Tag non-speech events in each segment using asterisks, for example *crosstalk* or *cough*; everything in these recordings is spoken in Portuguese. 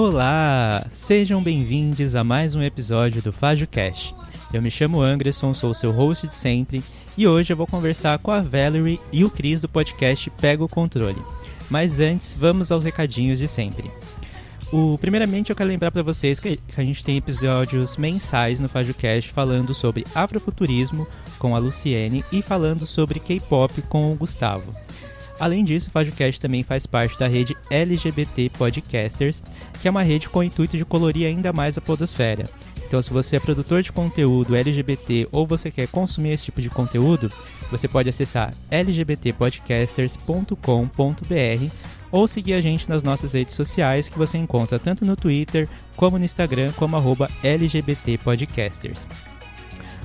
Olá! Sejam bem-vindos a mais um episódio do FajoCast. Eu me chamo Anderson, sou seu host de sempre e hoje eu vou conversar com a Valerie e o Cris do podcast Pega o Controle. Mas antes, vamos aos recadinhos de sempre. O, primeiramente, eu quero lembrar para vocês que a gente tem episódios mensais no FajoCast falando sobre afrofuturismo com a Luciene e falando sobre K-pop com o Gustavo. Além disso, o FajoCast também faz parte da rede LGBT Podcasters, que é uma rede com o intuito de colorir ainda mais a podosfera. Então, se você é produtor de conteúdo LGBT ou você quer consumir esse tipo de conteúdo, você pode acessar lgbtpodcasters.com.br ou seguir a gente nas nossas redes sociais que você encontra tanto no Twitter como no Instagram como lgbtpodcasters.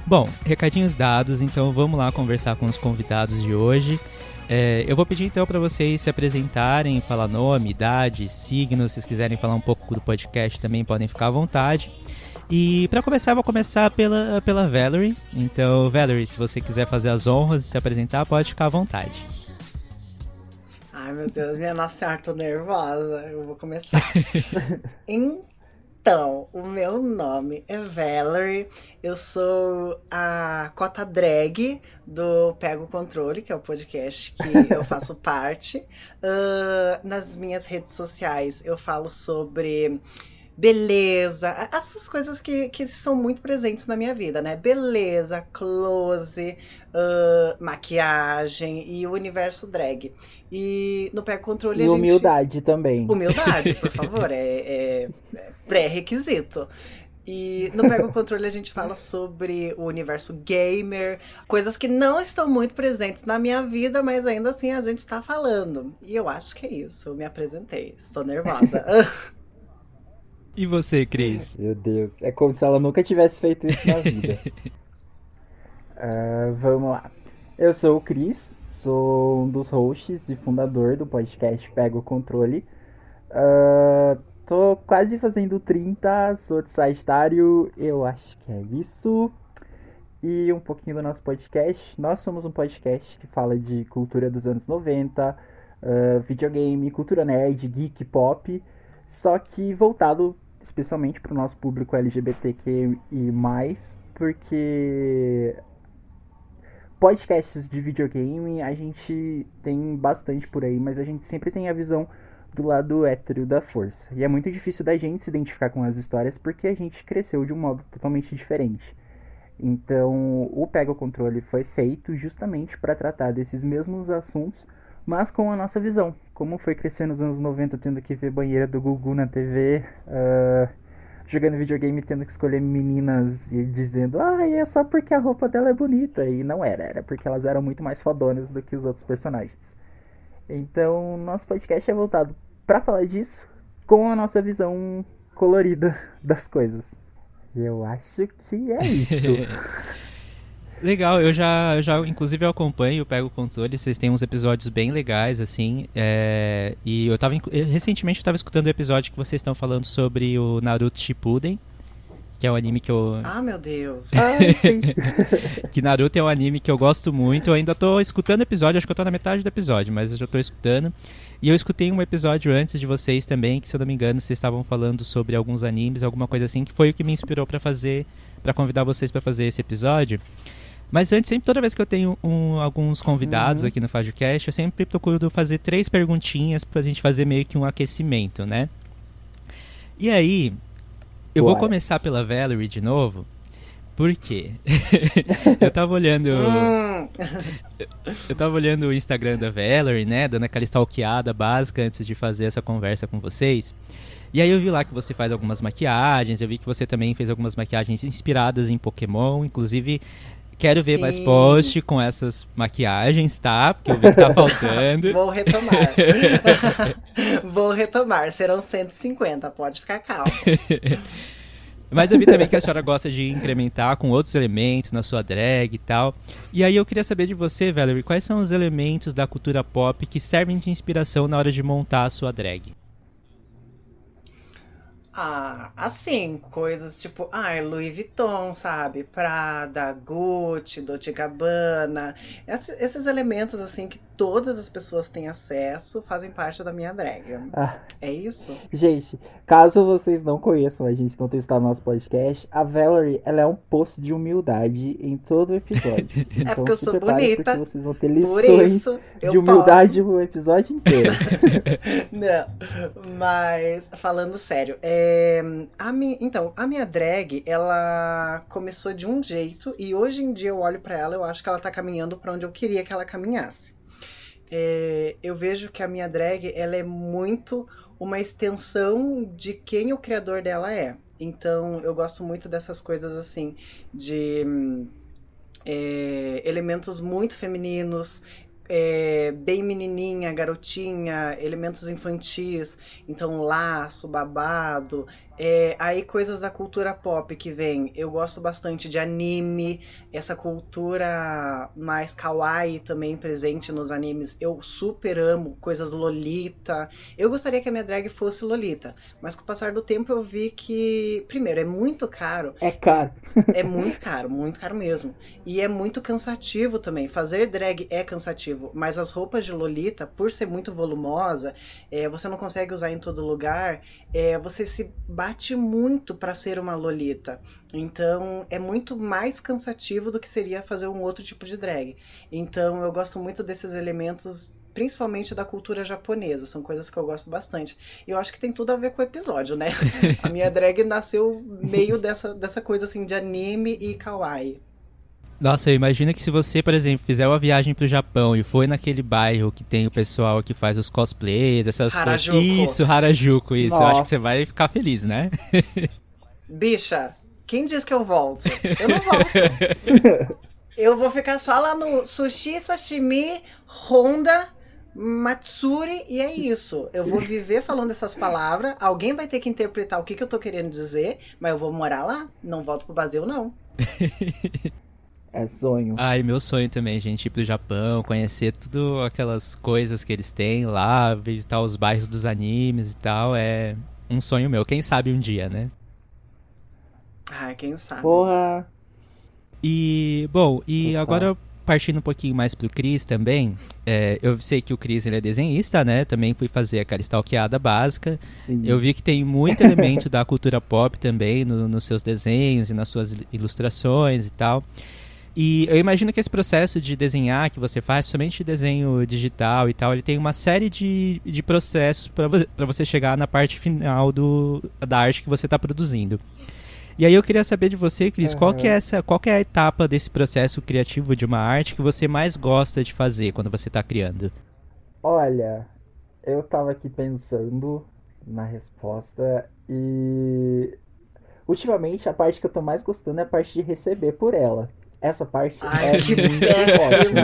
Bom, recadinhos dados, então vamos lá conversar com os convidados de hoje. É, eu vou pedir então para vocês se apresentarem, falar nome, idade, signo, se vocês quiserem falar um pouco do podcast também podem ficar à vontade. E para começar, eu vou começar pela, pela Valerie. Então, Valerie, se você quiser fazer as honras e se apresentar, pode ficar à vontade. Ai, meu Deus, minha nossa senhora, tô nervosa. Eu vou começar. *laughs* então, o meu nome é Valerie. Eu sou a cota drag do Pego o Controle, que é o podcast que eu *laughs* faço parte. Ah, nas minhas redes sociais, eu falo sobre beleza, essas coisas que, que são muito presentes na minha vida, né? Beleza, close, ah, maquiagem e o universo drag. E no Pego Controle E a gente... humildade também. Humildade, por *laughs* favor, é, é- é pré-requisito. E no Pega o Controle a gente fala sobre o universo gamer, coisas que não estão muito presentes na minha vida, mas ainda assim a gente está falando. E eu acho que é isso, eu me apresentei, estou nervosa. *laughs* E você, Cris? Meu Deus, é como se ela nunca tivesse feito isso na vida. *laughs* Ah, vamos lá. Eu sou o Cris, sou um dos hosts e fundador do podcast Pega o Controle. Ah, tô quase fazendo 30, sou de Sagitário, eu acho que é isso. E um pouquinho do nosso podcast. Nós somos um podcast que fala de cultura dos anos 90, ah, videogame, cultura nerd, geek, pop, só que voltado especialmente para o nosso público LGBTQ e mais, porque podcasts de videogame a gente tem bastante por aí, mas a gente sempre tem a visão do lado hétero da força. E é muito difícil da gente se identificar com as histórias porque a gente cresceu de um modo totalmente diferente. Então, o Pega o Controle foi feito justamente para tratar desses mesmos assuntos, mas com a nossa visão. Como foi crescer nos anos 90 tendo que ver banheira do Gugu na TV, ah, jogando videogame tendo que escolher meninas e dizendo, ah, é só porque a roupa dela é bonita. E não era, era porque elas eram muito mais fodonas do que os outros personagens. Então, nosso podcast é voltado para falar disso com a nossa visão colorida *laughs* das coisas. Eu acho que é isso. *laughs* Legal, eu já, eu já inclusive eu acompanho, eu pego o controle, vocês têm uns episódios bem legais, assim, é, e eu tava, eh, recentemente eu tava escutando o episódio que vocês estão falando sobre o Naruto Shippuden, que é um anime que eu, ah, meu Deus. *laughs* Que Naruto é um anime que eu gosto muito, eu ainda tô escutando o episódio, acho que eu tô na metade do episódio, mas eu já tô escutando, e eu escutei um episódio antes de vocês também, que se eu não me engano, vocês estavam falando sobre alguns animes, alguma coisa assim, que foi o que me inspirou pra fazer, pra convidar vocês pra fazer esse episódio. Mas antes, sempre, toda vez que eu tenho um- alguns convidados Uhum. aqui no FajoCast, eu sempre procuro fazer três perguntinhas pra gente fazer meio que um aquecimento, né? E aí, eu vou começar pela Valerie de novo, por quê? *laughs* eu tava olhando... Hum, *laughs* Eu tava olhando o Instagram da Valerie, né? Dando aquela stalkeada básica antes de fazer essa conversa com vocês. E aí eu vi lá que você faz algumas maquiagens, eu vi que você também fez algumas maquiagens inspiradas em Pokémon, inclusive Quero ver mais Sim. post com essas maquiagens, tá? Porque eu vi que tá *laughs* faltando. Vou retomar. *laughs* Vou retomar. Serão 150, pode ficar calmo. *laughs* Mas eu vi também que a senhora gosta de incrementar com outros elementos na sua drag e tal. E aí eu queria saber de você, Valerie, quais são os elementos da cultura pop que servem de inspiração na hora de montar a sua drag? Ah, assim, coisas tipo, ah, Louis Vuitton, sabe? Prada, Gucci, Dolce Gabbana. Esses, esses elementos, assim, que todas as pessoas têm acesso, fazem parte da minha drag. Ah, É isso? gente, caso vocês não conheçam a gente, não tenham estado no nosso podcast, a Valerie, ela é um post de humildade em todo o episódio. *laughs* Então porque eu sou bonita, Porque vocês vão ter Por lições isso, eu de humildade o episódio inteiro. *laughs* Não, mas falando sério, é, a mi, então, a minha drag, ela começou de um jeito e hoje em dia eu olho pra ela, eu acho que ela tá caminhando pra onde eu queria que ela caminhasse. É, eu vejo que a minha drag, ela é muito uma extensão de quem o criador dela é. Então, eu gosto muito dessas coisas assim, de hum, é, elementos muito femininos, é, bem menininha, garotinha, elementos infantis, então laço, babado, é, aí coisas da cultura pop que vem. Eu gosto bastante de anime, essa cultura mais kawaii também presente nos animes. Eu super amo coisas lolita. Eu gostaria que a minha drag fosse lolita, mas com o passar do tempo eu vi que, primeiro, é muito caro É caro. é muito caro, muito caro mesmo. E é muito cansativo também. Fazer drag é cansativo, mas as roupas de Lolita, por ser muito volumosa, é, você não consegue usar em todo lugar, é, você se bate muito para ser uma Lolita. Então é muito mais cansativo do que seria fazer um outro tipo de drag. Então eu gosto muito desses elementos. Principalmente da cultura japonesa, são coisas que eu gosto bastante. E eu acho que tem tudo a ver com o episódio, né? *laughs* A minha drag nasceu meio dessa, dessa coisa assim de anime e kawaii. Nossa, eu imagino que se você, por exemplo, fizer uma viagem pro Japão e foi naquele bairro que tem o pessoal que faz os cosplays, essas Harajuku. coisas. Isso, Harajuku, isso. Eu acho Nossa. que você vai ficar feliz, né? *laughs* Bicha, quem diz que eu volto? Eu não volto. *laughs* Eu vou ficar só lá no sushi, sashimi, Honda, Matsuri e é isso. Eu vou viver falando essas palavras. Alguém vai ter que interpretar o que, que eu tô querendo dizer, mas eu vou morar lá. Não volto pro Brasil, não. *laughs* É sonho. Ai, meu sonho também, gente, ir pro Japão, conhecer tudo aquelas coisas que eles têm lá, visitar os bairros dos animes e tal, é um sonho meu. Quem sabe um dia, né? Ai, quem sabe? Porra. E, bom, e Opa. agora partindo um pouquinho mais pro Cris também, é, eu sei que o Cris ele é desenhista, né? Também fui fazer aquela stalkeada básica. Sim. Eu vi que tem muito *laughs* elemento da cultura pop também no- nos seus desenhos e nas suas il- ilustrações e tal. E eu imagino que esse processo de desenhar que você faz, principalmente desenho digital e tal, ele tem uma série de, de processos para você chegar na parte final do, da arte que você está produzindo. E aí eu queria saber de você, Cris, qual que é essa, qual que é a etapa desse processo criativo de uma arte que você mais gosta de fazer quando você está criando? Olha, eu tava aqui pensando na resposta e ultimamente a parte que eu tô mais gostando é a parte de receber por ela. Essa parte Ai, é que muito péssimo!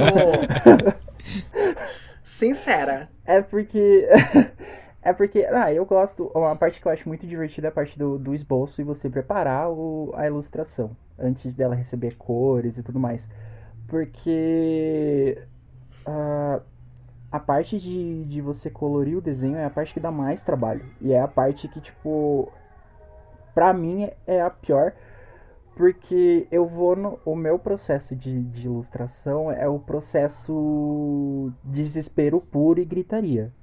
*laughs* Sincera. É porque. *laughs* É porque, ah, eu gosto. Uma parte que eu acho muito divertida é a parte do, do esboço e você preparar o, a ilustração antes dela receber cores e tudo mais. Porque ah, a parte de, de você colorir o desenho é a parte que dá mais trabalho. E é a parte que, tipo, pra mim é a pior. Porque eu vou no. O meu processo de, de ilustração é o processo desespero puro e gritaria.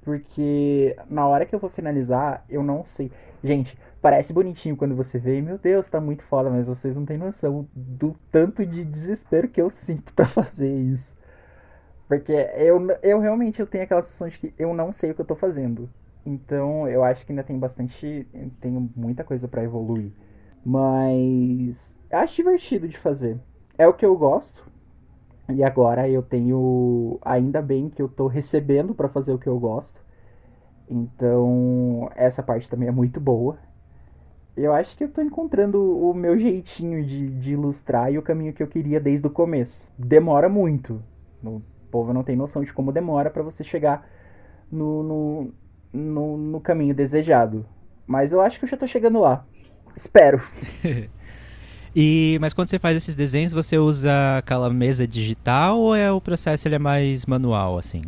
Porque na hora que eu vou finalizar, eu não sei. Gente, parece bonitinho quando você vê, meu Deus, tá muito foda, mas vocês não têm noção do tanto de desespero que eu sinto *laughs* pra fazer isso. Porque eu, eu realmente eu tenho aquela sensação de que eu não sei o que eu tô fazendo. Então eu acho que ainda tem bastante. Tenho muita coisa pra evoluir. Mas acho divertido de fazer. É o que eu gosto. E agora eu tenho. Ainda bem que eu tô recebendo pra fazer o que eu gosto. Então, essa parte também é muito boa. Eu acho que eu tô encontrando o meu jeitinho de, de ilustrar e o caminho que eu queria desde o começo. Demora muito. O povo não tem noção de como demora pra você chegar no, no, no, no caminho desejado. Mas eu acho que eu já tô chegando lá. Espero. *laughs* E mas quando você faz esses desenhos, você usa aquela mesa digital ou é o processo ele é mais manual assim?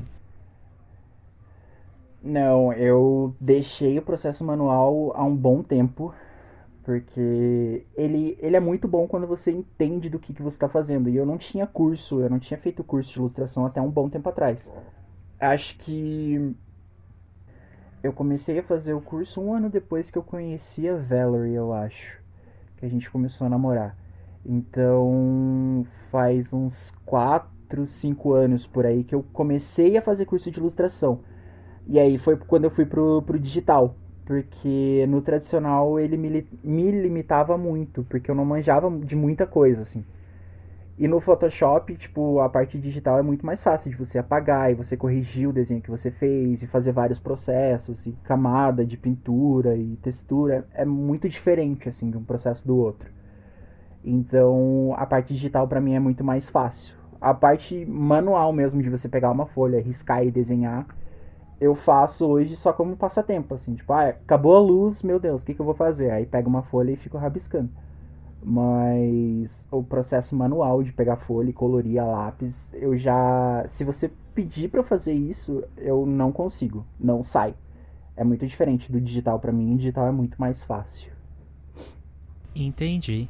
Não, eu deixei o processo manual há um bom tempo, porque ele, ele é muito bom quando você entende do que, que você está fazendo. E eu não tinha curso, eu não tinha feito curso de ilustração até um bom tempo atrás. Acho que eu comecei a fazer o curso um ano depois que eu conheci a Valerie, eu acho. Que a gente começou a namorar. Então, faz uns 4, 5 anos por aí que eu comecei a fazer curso de ilustração. E aí foi quando eu fui pro, pro digital. Porque no tradicional ele me, me limitava muito, porque eu não manjava de muita coisa, assim. E no Photoshop, tipo, a parte digital é muito mais fácil de você apagar e você corrigir o desenho que você fez e fazer vários processos e camada de pintura e textura é muito diferente assim de um processo do outro. Então, a parte digital pra mim é muito mais fácil. A parte manual mesmo de você pegar uma folha, riscar e desenhar, eu faço hoje só como passatempo, assim, tipo, ah, acabou a luz, meu Deus, o que, que eu vou fazer? Aí pego uma folha e fico rabiscando. Mas o processo manual de pegar folha e colorir a lápis, eu já. Se você pedir eu fazer isso, eu não consigo. Não sai. É muito diferente do digital pra mim. O digital é muito mais fácil. Entendi.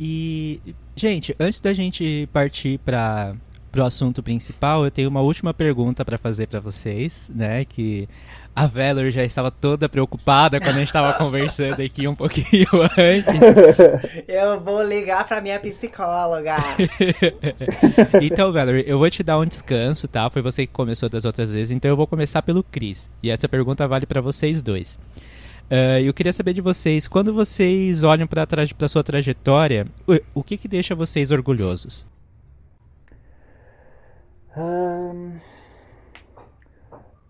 E, gente, antes da gente partir para o assunto principal, eu tenho uma última pergunta para fazer para vocês, né? Que a Valor já estava toda preocupada quando a gente estava *laughs* conversando aqui um pouquinho *laughs* antes. Eu vou ligar pra minha psicóloga. *laughs* então, Valerie, eu vou te dar um descanso, tá? Foi você que começou das outras vezes, então eu vou começar pelo Chris. E essa pergunta vale para vocês dois. Ah, eu queria saber de vocês, quando vocês olham para a sua trajetória, o, o que que deixa vocês orgulhosos? Ahn,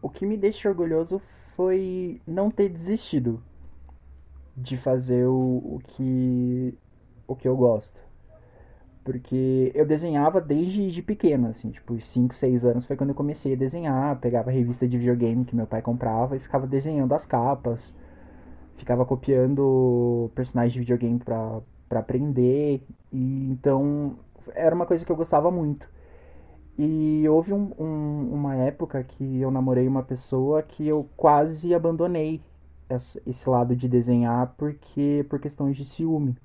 O que me deixa orgulhoso foi não ter desistido de fazer o, o que o que eu gosto. Porque eu desenhava desde de pequeno, assim, tipo, 5, 6 anos foi quando eu comecei a desenhar, pegava a revista de videogame que meu pai comprava e ficava desenhando as capas, ficava copiando personagens de videogame pra, pra aprender, e então era uma coisa que eu gostava muito. E houve um- um- uma época que eu namorei uma pessoa que eu quase abandonei esse lado de desenhar porque por questões de ciúme.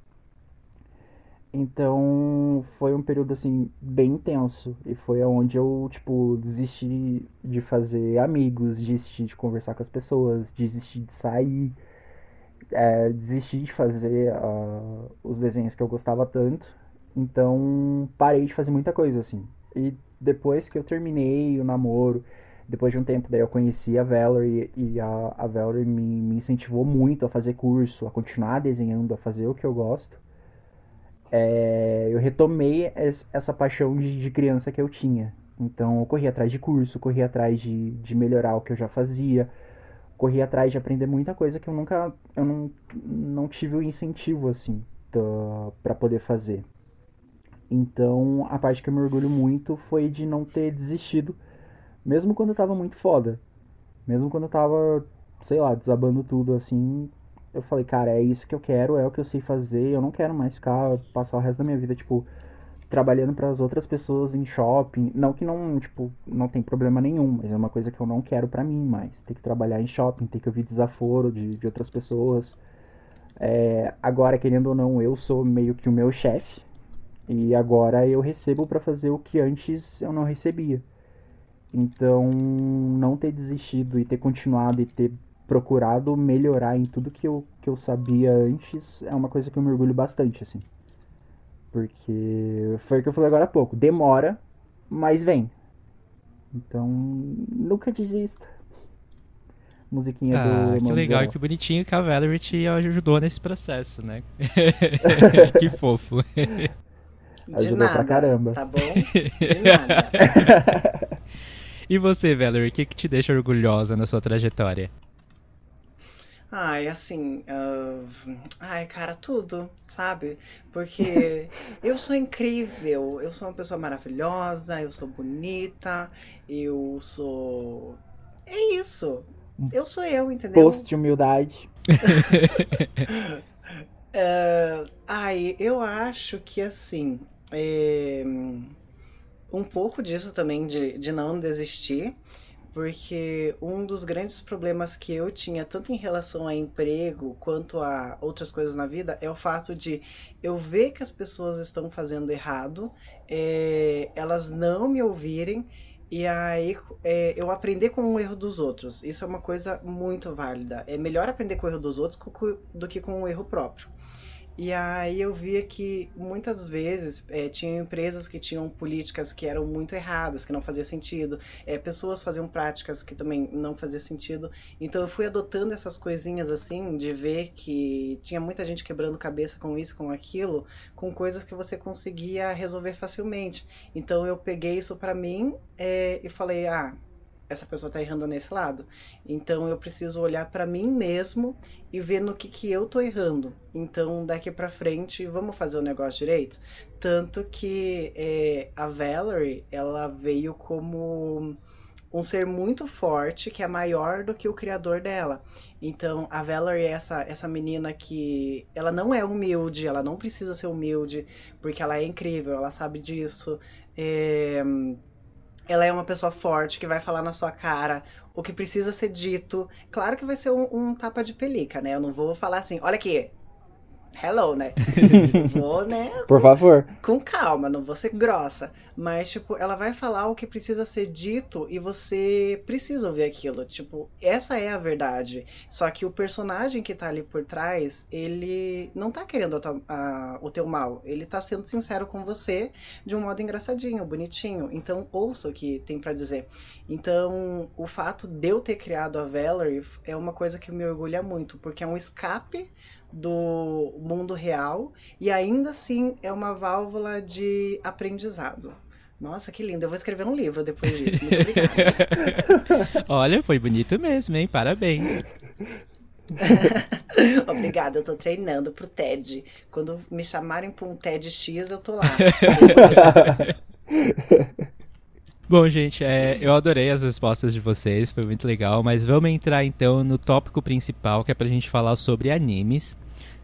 Então foi um período assim bem intenso e foi onde eu tipo desisti de fazer amigos, desisti de conversar com as pessoas, desisti de sair, é, desisti de fazer ah, os desenhos que eu gostava tanto. Então parei de fazer muita coisa assim. E depois que eu terminei o namoro, depois de um tempo daí eu conheci a Valerie e a, a Valerie me, me incentivou muito a fazer curso, a continuar desenhando, a fazer o que eu gosto. É, eu retomei es- essa paixão de, de criança que eu tinha. Então eu corri atrás de curso, corri atrás de, de melhorar o que eu já fazia, corri atrás de aprender muita coisa que eu nunca, eu não, não tive o incentivo assim para poder fazer. Então a parte que eu me orgulho muito foi de não ter desistido, mesmo quando eu tava muito foda, mesmo quando eu tava, sei lá, desabando tudo assim, eu falei, cara, é isso que eu quero, é o que eu sei fazer, eu não quero mais ficar, passar o resto da minha vida, tipo, trabalhando para as outras pessoas em shopping. Não que não, tipo, não tem problema nenhum, mas é uma coisa que eu não quero pra mim mais. Ter que trabalhar em shopping, ter que ouvir desaforo de, de outras pessoas. É, agora, querendo ou não, eu sou meio que o meu chefe. E agora eu recebo pra fazer o que antes eu não recebia. Então, não ter desistido e ter continuado e ter procurado melhorar em tudo que eu, que eu sabia antes é uma coisa que eu me orgulho bastante, assim. Porque foi o que eu falei agora há pouco. Demora, mas vem. Então, nunca desista. Musiquinha Ah, do. que Irmão legal que bonitinho que a Valerie te ajudou nesse processo, né? *laughs* *laughs* que fofo. De Ajudou nada. pra caramba. Tá bom? *laughs* De nada. E você, Valerie, o que, que te deixa orgulhosa na sua trajetória? Ai, assim. ah, ai, cara, tudo, sabe? Porque *laughs* eu sou incrível, eu sou uma pessoa maravilhosa, eu sou bonita, eu sou. É isso. Eu sou eu, entendeu? Post de humildade. É, *laughs* ai, eu acho que assim. É, um pouco disso também de, de não desistir, porque um dos grandes problemas que eu tinha, tanto em relação a emprego quanto a outras coisas na vida, é o fato de eu ver que as pessoas estão fazendo errado, é, elas não me ouvirem. E aí, é, eu aprender com o erro dos outros. Isso é uma coisa muito válida. É melhor aprender com o erro dos outros do que com o erro próprio. E aí eu via que muitas vezes eh, tinham empresas que tinham políticas que eram muito erradas, que não fazia sentido, eh, pessoas faziam práticas que também não fazia sentido. Então eu fui adotando essas coisinhas assim, de ver que tinha muita gente quebrando cabeça com isso, com aquilo, com coisas que você conseguia resolver facilmente. Então eu peguei isso pra mim eh, e falei, ah, essa pessoa tá errando nesse lado. Então eu preciso olhar pra mim mesmo e ver no que, que eu tô errando. Então, daqui pra frente, vamos fazer o negócio direito? Tanto que é, a Valerie, ela veio como um ser muito forte, que é maior do que o criador dela. Então, a Valerie é essa, essa menina que ela não é humilde, ela não precisa ser humilde, porque ela é incrível, ela sabe disso. É, ela é uma pessoa forte que vai falar na sua cara o que precisa ser dito. Claro que vai ser um, um tapa de pelica, né? Eu não vou falar assim, olha aqui, hello, né? *laughs* vou, né? Por favor. Com calma, não vou ser grossa. Mas, tipo, ela vai falar o que precisa ser dito e você precisa ouvir aquilo. Tipo, essa é a verdade. Só que o personagem que tá ali por trás, ele não tá querendo a a- o teu mal. Ele tá sendo sincero com você de um modo engraçadinho, bonitinho. Então, ouça o que tem pra dizer. Então, o fato de eu ter criado a Valerie é uma coisa que me orgulha muito, porque é um escape do mundo real e ainda assim é uma válvula de aprendizado. Nossa, que lindo. Eu vou escrever um livro depois disso. Muito obrigada. *laughs* Olha, foi bonito mesmo, hein? Parabéns. *laughs* Obrigada, eu tô treinando pro TED. Quando me chamarem pra um TEDx, eu tô lá. *laughs* Bom, gente, é, eu adorei as respostas de vocês, foi muito legal, mas vamos entrar então no tópico principal, que é pra gente falar sobre animes.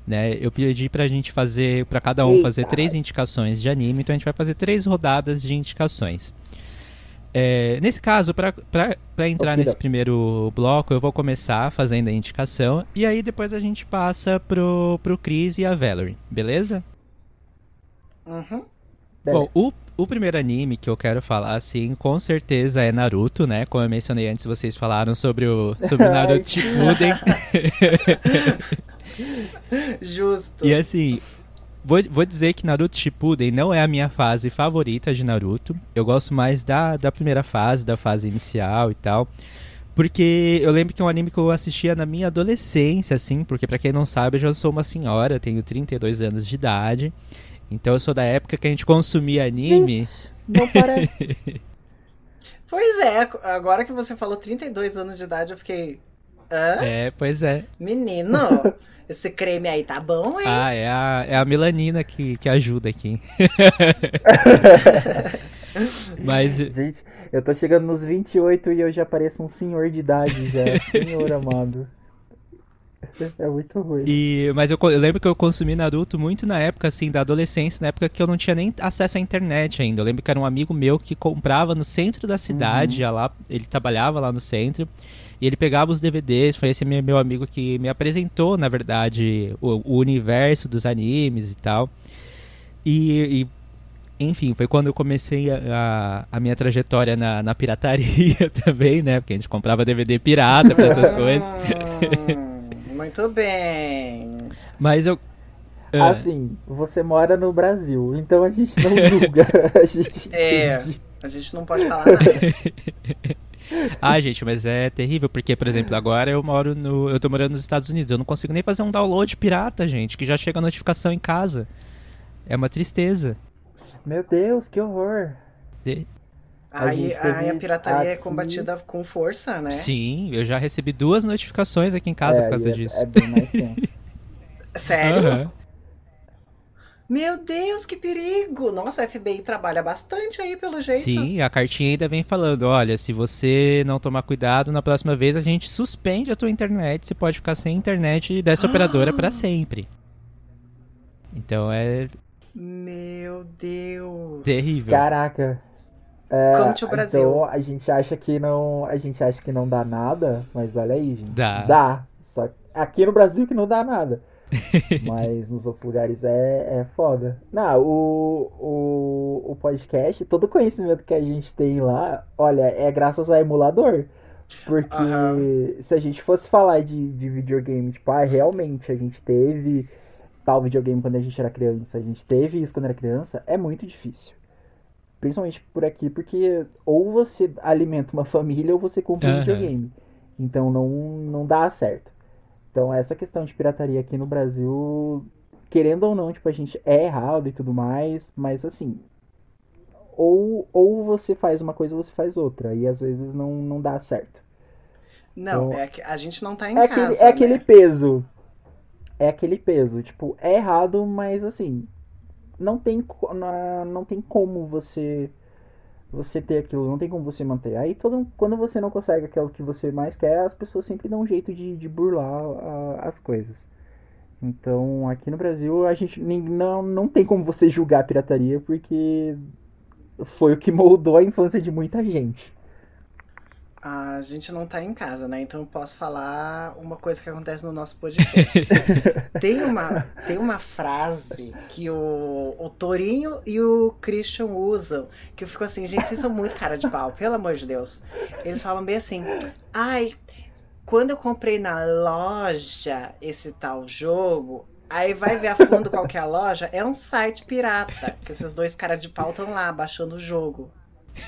Né? Eu pedi pra gente fazer, pra cada um fazer três indicações de anime, então a gente vai fazer três rodadas de indicações. É, nesse caso, pra entrar nesse primeiro bloco, eu vou começar fazendo a indicação, e aí depois a gente passa pro, pro Chris e a Valerie, beleza? Uhum. Bom, o, o primeiro anime que eu quero falar, assim, com certeza é Naruto, né? Como eu mencionei antes, vocês falaram sobre o, sobre o *laughs* Naruto. Shippuden. *laughs* Justo. e assim, vou, vou dizer que Naruto Shippuden não é a minha fase favorita de Naruto. Eu gosto mais da, da primeira fase, da fase inicial e tal. Porque eu lembro que é um anime que eu assistia na minha adolescência, assim, porque pra quem não sabe, eu já sou uma senhora, tenho 32 anos de idade. Então eu sou da época que a gente consumia anime. Gente, não parece. *laughs* Pois é, agora que você falou 32 anos de idade, eu fiquei. Hã? É, pois é. Menino, *laughs* esse creme aí tá bom, hein? Ah, é a, é a melanina que, que ajuda aqui. *laughs* Mas, Gente, eu tô chegando nos 28 e eu já pareço um senhor de idade já. Senhor amado. *laughs* É muito ruim. e, mas eu, eu lembro que eu consumi Naruto muito na época, assim, da adolescência, na época que eu não tinha nem acesso à internet ainda. Eu lembro que era um amigo meu que comprava no centro da cidade, ia lá, ele trabalhava lá no centro, e ele pegava os DVDs, foi esse meu meu amigo que me apresentou, na verdade, o, o universo dos animes e tal. E, e, enfim, foi quando eu comecei a, a, a minha trajetória na, na pirataria *laughs* também, né? Porque a gente comprava DVD pirata pra essas *laughs* coisas. Muito bem. Mas eu. Ah, Assim, você mora no Brasil, então a gente não julga. *laughs* A gente É. entende. A gente não pode falar nada. *laughs* Ah, gente, mas é terrível, porque, por exemplo, agora eu moro no. Eu tô morando nos Estados Unidos. Eu não consigo nem fazer um download pirata, gente, que já chega a notificação em casa. É uma tristeza. Meu Deus, que horror. E- A Aí, aí a pirataria é aqui- combatida com força, né? Sim, eu já recebi duas notificações aqui em casa É, por causa é- disso. É bem mais tenso. *laughs* Sério? Aham. Meu Deus, que perigo! Nossa, o FBI trabalha bastante aí, pelo jeito. Sim, a cartinha ainda vem falando, olha, se você não tomar cuidado, na próxima vez a gente suspende a tua internet, você pode ficar sem internet dessa operadora pra sempre. Então é Meu Deus. terrível. Caraca. Conte o Brasil. Então a gente acha que não, a gente acha que não dá nada, mas olha aí, gente. Dá. Dá. Só que aqui no Brasil que não dá nada. *laughs* mas nos outros lugares é, é foda. Não, o, o, o podcast, todo o conhecimento que a gente tem lá, olha, é graças a emulador. Porque Aham. se a gente fosse falar de, de videogame, tipo, ah, realmente a gente teve tal videogame quando a gente era criança, a gente teve isso quando era criança, é muito difícil. Principalmente por aqui, porque ou você alimenta uma família ou você compra um Aham. videogame. Então não, não dá certo. Então essa questão de pirataria aqui no Brasil, querendo ou não, tipo, a gente é errado e tudo mais, mas assim, ou, ou você faz uma coisa ou você faz outra, e às vezes não, não dá certo. Não, Então- é que a gente não tá em É casa. aquele, é aquele né? peso. É aquele peso. Tipo, é errado, mas assim, não tem, não tem como você você ter aquilo, não tem como você manter. Aí todo, quando você não consegue aquilo que você mais quer, as pessoas sempre dão um jeito de, de burlar a- as coisas. Então, aqui no Brasil, a gente nem- não, não tem como você julgar a pirataria, porque foi o que moldou a infância de muita gente. A gente não tá em casa, né? Então eu posso falar uma coisa que acontece no nosso podcast. *laughs* tem, uma, tem uma frase que o, o Torinho e o Christian usam, que eu fico assim, gente, vocês são muito cara de pau, pelo amor de Deus. Eles falam bem assim, ai, quando eu comprei na loja esse tal jogo, aí vai ver a fundo qual que é a loja, é um site pirata, que esses dois caras de pau estão lá baixando o jogo.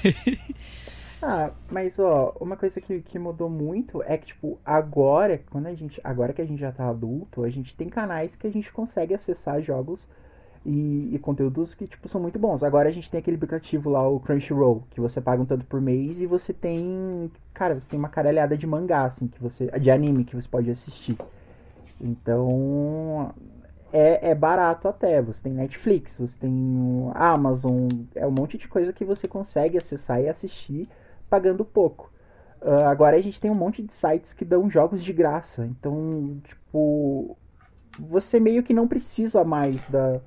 *laughs* Ah, mas ó, uma coisa que, que mudou muito é que, tipo, agora, quando a gente. Agora que a gente já tá adulto, a gente tem canais que a gente consegue acessar jogos e, e conteúdos que, tipo, são muito bons. Agora a gente tem aquele aplicativo lá, o Crunchyroll, que você paga um tanto por mês e você tem. Cara, você tem uma caralhada de mangá, assim, que você. de anime que você pode assistir. Então. É, é barato até. Você tem Netflix, você tem Amazon, é um monte de coisa que você consegue acessar e assistir pagando pouco. Ah, agora a gente tem um monte de sites que dão jogos de graça. Então, tipo, você meio que não precisa mais da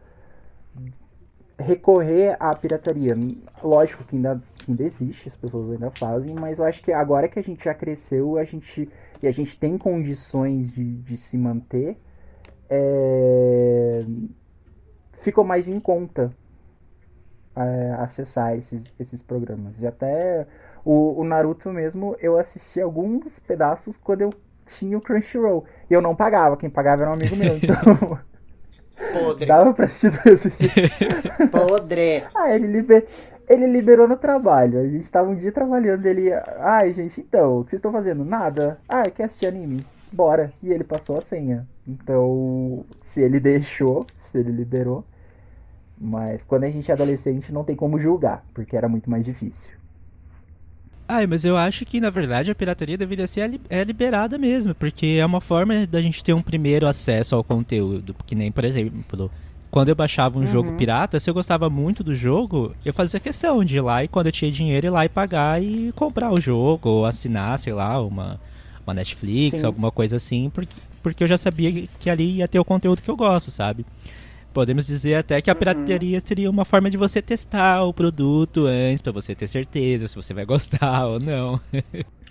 recorrer à pirataria. Lógico que ainda, que ainda existe, as pessoas ainda fazem, mas eu acho que agora que a gente já cresceu, a gente e a gente tem condições de, de se manter, é, ficou mais em conta é, acessar esses, esses programas. E até o, o Naruto mesmo, eu assisti alguns pedaços quando eu tinha o Crunchyroll. E eu não pagava, quem pagava era um amigo meu. Então Podre. *laughs* dava pra assistir, assistir. *laughs* Podre. Ah, ele, liber... ele liberou no trabalho. A gente tava um dia trabalhando, ele. Ai, gente, então, o que vocês estão fazendo? Nada. Ah, quer assistir anime? Bora. E ele passou a senha. Então, se ele deixou, se ele liberou. Mas quando a gente é adolescente, não tem como julgar, porque era muito mais difícil. Ai, mas eu acho que na verdade a pirataria deveria ser é liberada mesmo, porque é uma forma da gente ter um primeiro acesso ao conteúdo. Que nem, por exemplo, quando eu baixava um jogo pirata, se eu gostava muito do jogo, eu fazia questão de ir lá e quando eu tinha dinheiro ir lá e pagar e comprar o jogo, ou assinar, sei lá, uma, uma Netflix, Sim. alguma coisa assim, porque, porque eu já sabia que ali ia ter o conteúdo que eu gosto, sabe? Podemos dizer até que a pirateria seria uma forma de você testar o produto antes, pra você ter certeza se você vai gostar ou não.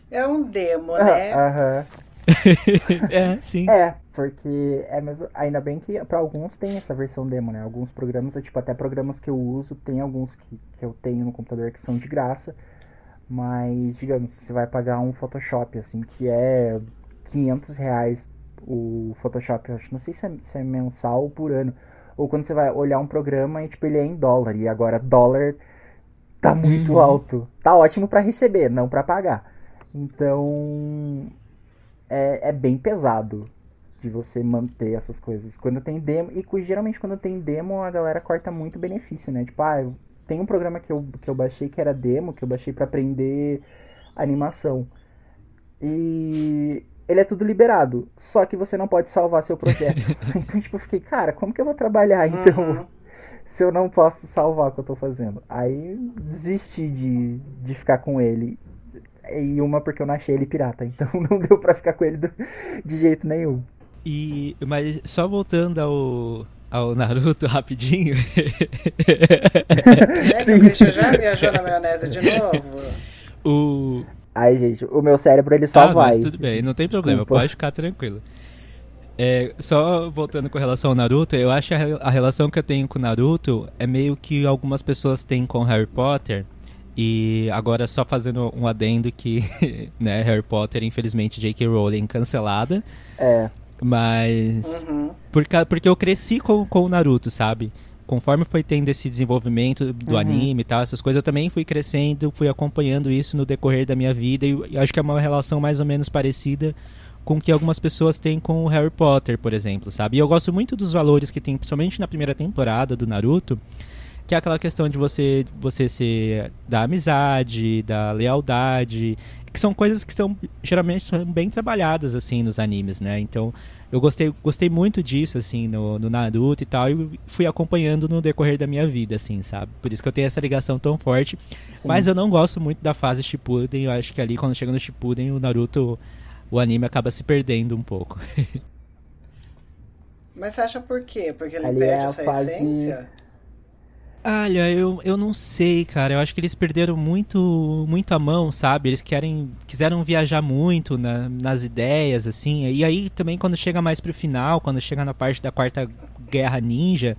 É um demo, né? Aham. *laughs* é, sim. É, porque é mesmo, ainda bem que para alguns tem essa versão demo, né? Alguns programas, tipo, até programas que eu uso, tem alguns que, que eu tenho no computador que são de graça, mas, digamos, você vai pagar um Photoshop, assim, que é 500 reais o Photoshop, eu acho, não sei se é, se é mensal ou por ano, ou quando você vai olhar um programa e, tipo, ele é em dólar, e agora dólar tá muito Uhum. alto. Tá ótimo para receber, não para pagar. Então, é, é bem pesado de você manter essas coisas. Quando tem demo, e geralmente quando tem demo a galera corta muito benefício, né? Tipo, ah, tem um programa que eu, que eu baixei que era demo, que eu baixei pra aprender animação. E ele é tudo liberado, só que você não pode salvar seu projeto. *laughs* então, tipo, eu fiquei, cara, como que eu vou trabalhar então? Uhum. se eu não posso salvar o que eu tô fazendo. Aí desisti de, de ficar com ele. E uma porque eu não achei ele pirata, então *laughs* não deu pra ficar com ele do- de jeito nenhum. E, mas só voltando ao, ao Naruto rapidinho. É que o bicho já viajou na maionese de novo. *laughs* o, Ai, gente, o meu cérebro ele só ah, vai. mas tudo bem, não tem problema, Desculpa. pode ficar tranquilo. É, só voltando com relação ao Naruto, eu acho que a, re- a relação que eu tenho com o Naruto é meio que algumas pessoas têm com Harry Potter. E agora só fazendo um adendo que, *laughs* né, Harry Potter, infelizmente, J.K. Rowling cancelada. É, Mas Uhum. por ca- porque eu cresci com, com o Naruto, sabe? Conforme foi tendo esse desenvolvimento do Uhum. anime e tal, essas coisas, eu também fui crescendo, fui acompanhando isso no decorrer da minha vida. E acho que é uma relação mais ou menos parecida com o que algumas pessoas têm com o Harry Potter, por exemplo, sabe? E eu gosto muito dos valores que tem, principalmente na primeira temporada do Naruto, que é aquela questão de você você ser da amizade, da lealdade, que são coisas que são geralmente são bem trabalhadas assim nos animes, né? Então, eu gostei, gostei muito disso assim no, no Naruto e tal, e fui acompanhando no decorrer da minha vida assim, sabe? Por isso que eu tenho essa ligação tão forte. sim. Mas eu não gosto muito da fase Shippuden, eu acho que ali quando chega no Shippuden, o Naruto o anime acaba se perdendo um pouco. *laughs* Mas você acha por quê? Porque ele Ali perde é a essa fase- essência? Olha, eu, eu não sei, cara. Eu acho que eles perderam muito muito a mão, sabe? Eles querem quiseram viajar muito na- nas ideias, assim. E aí também quando chega mais pro final, quando chega na parte da quarta guerra ninja,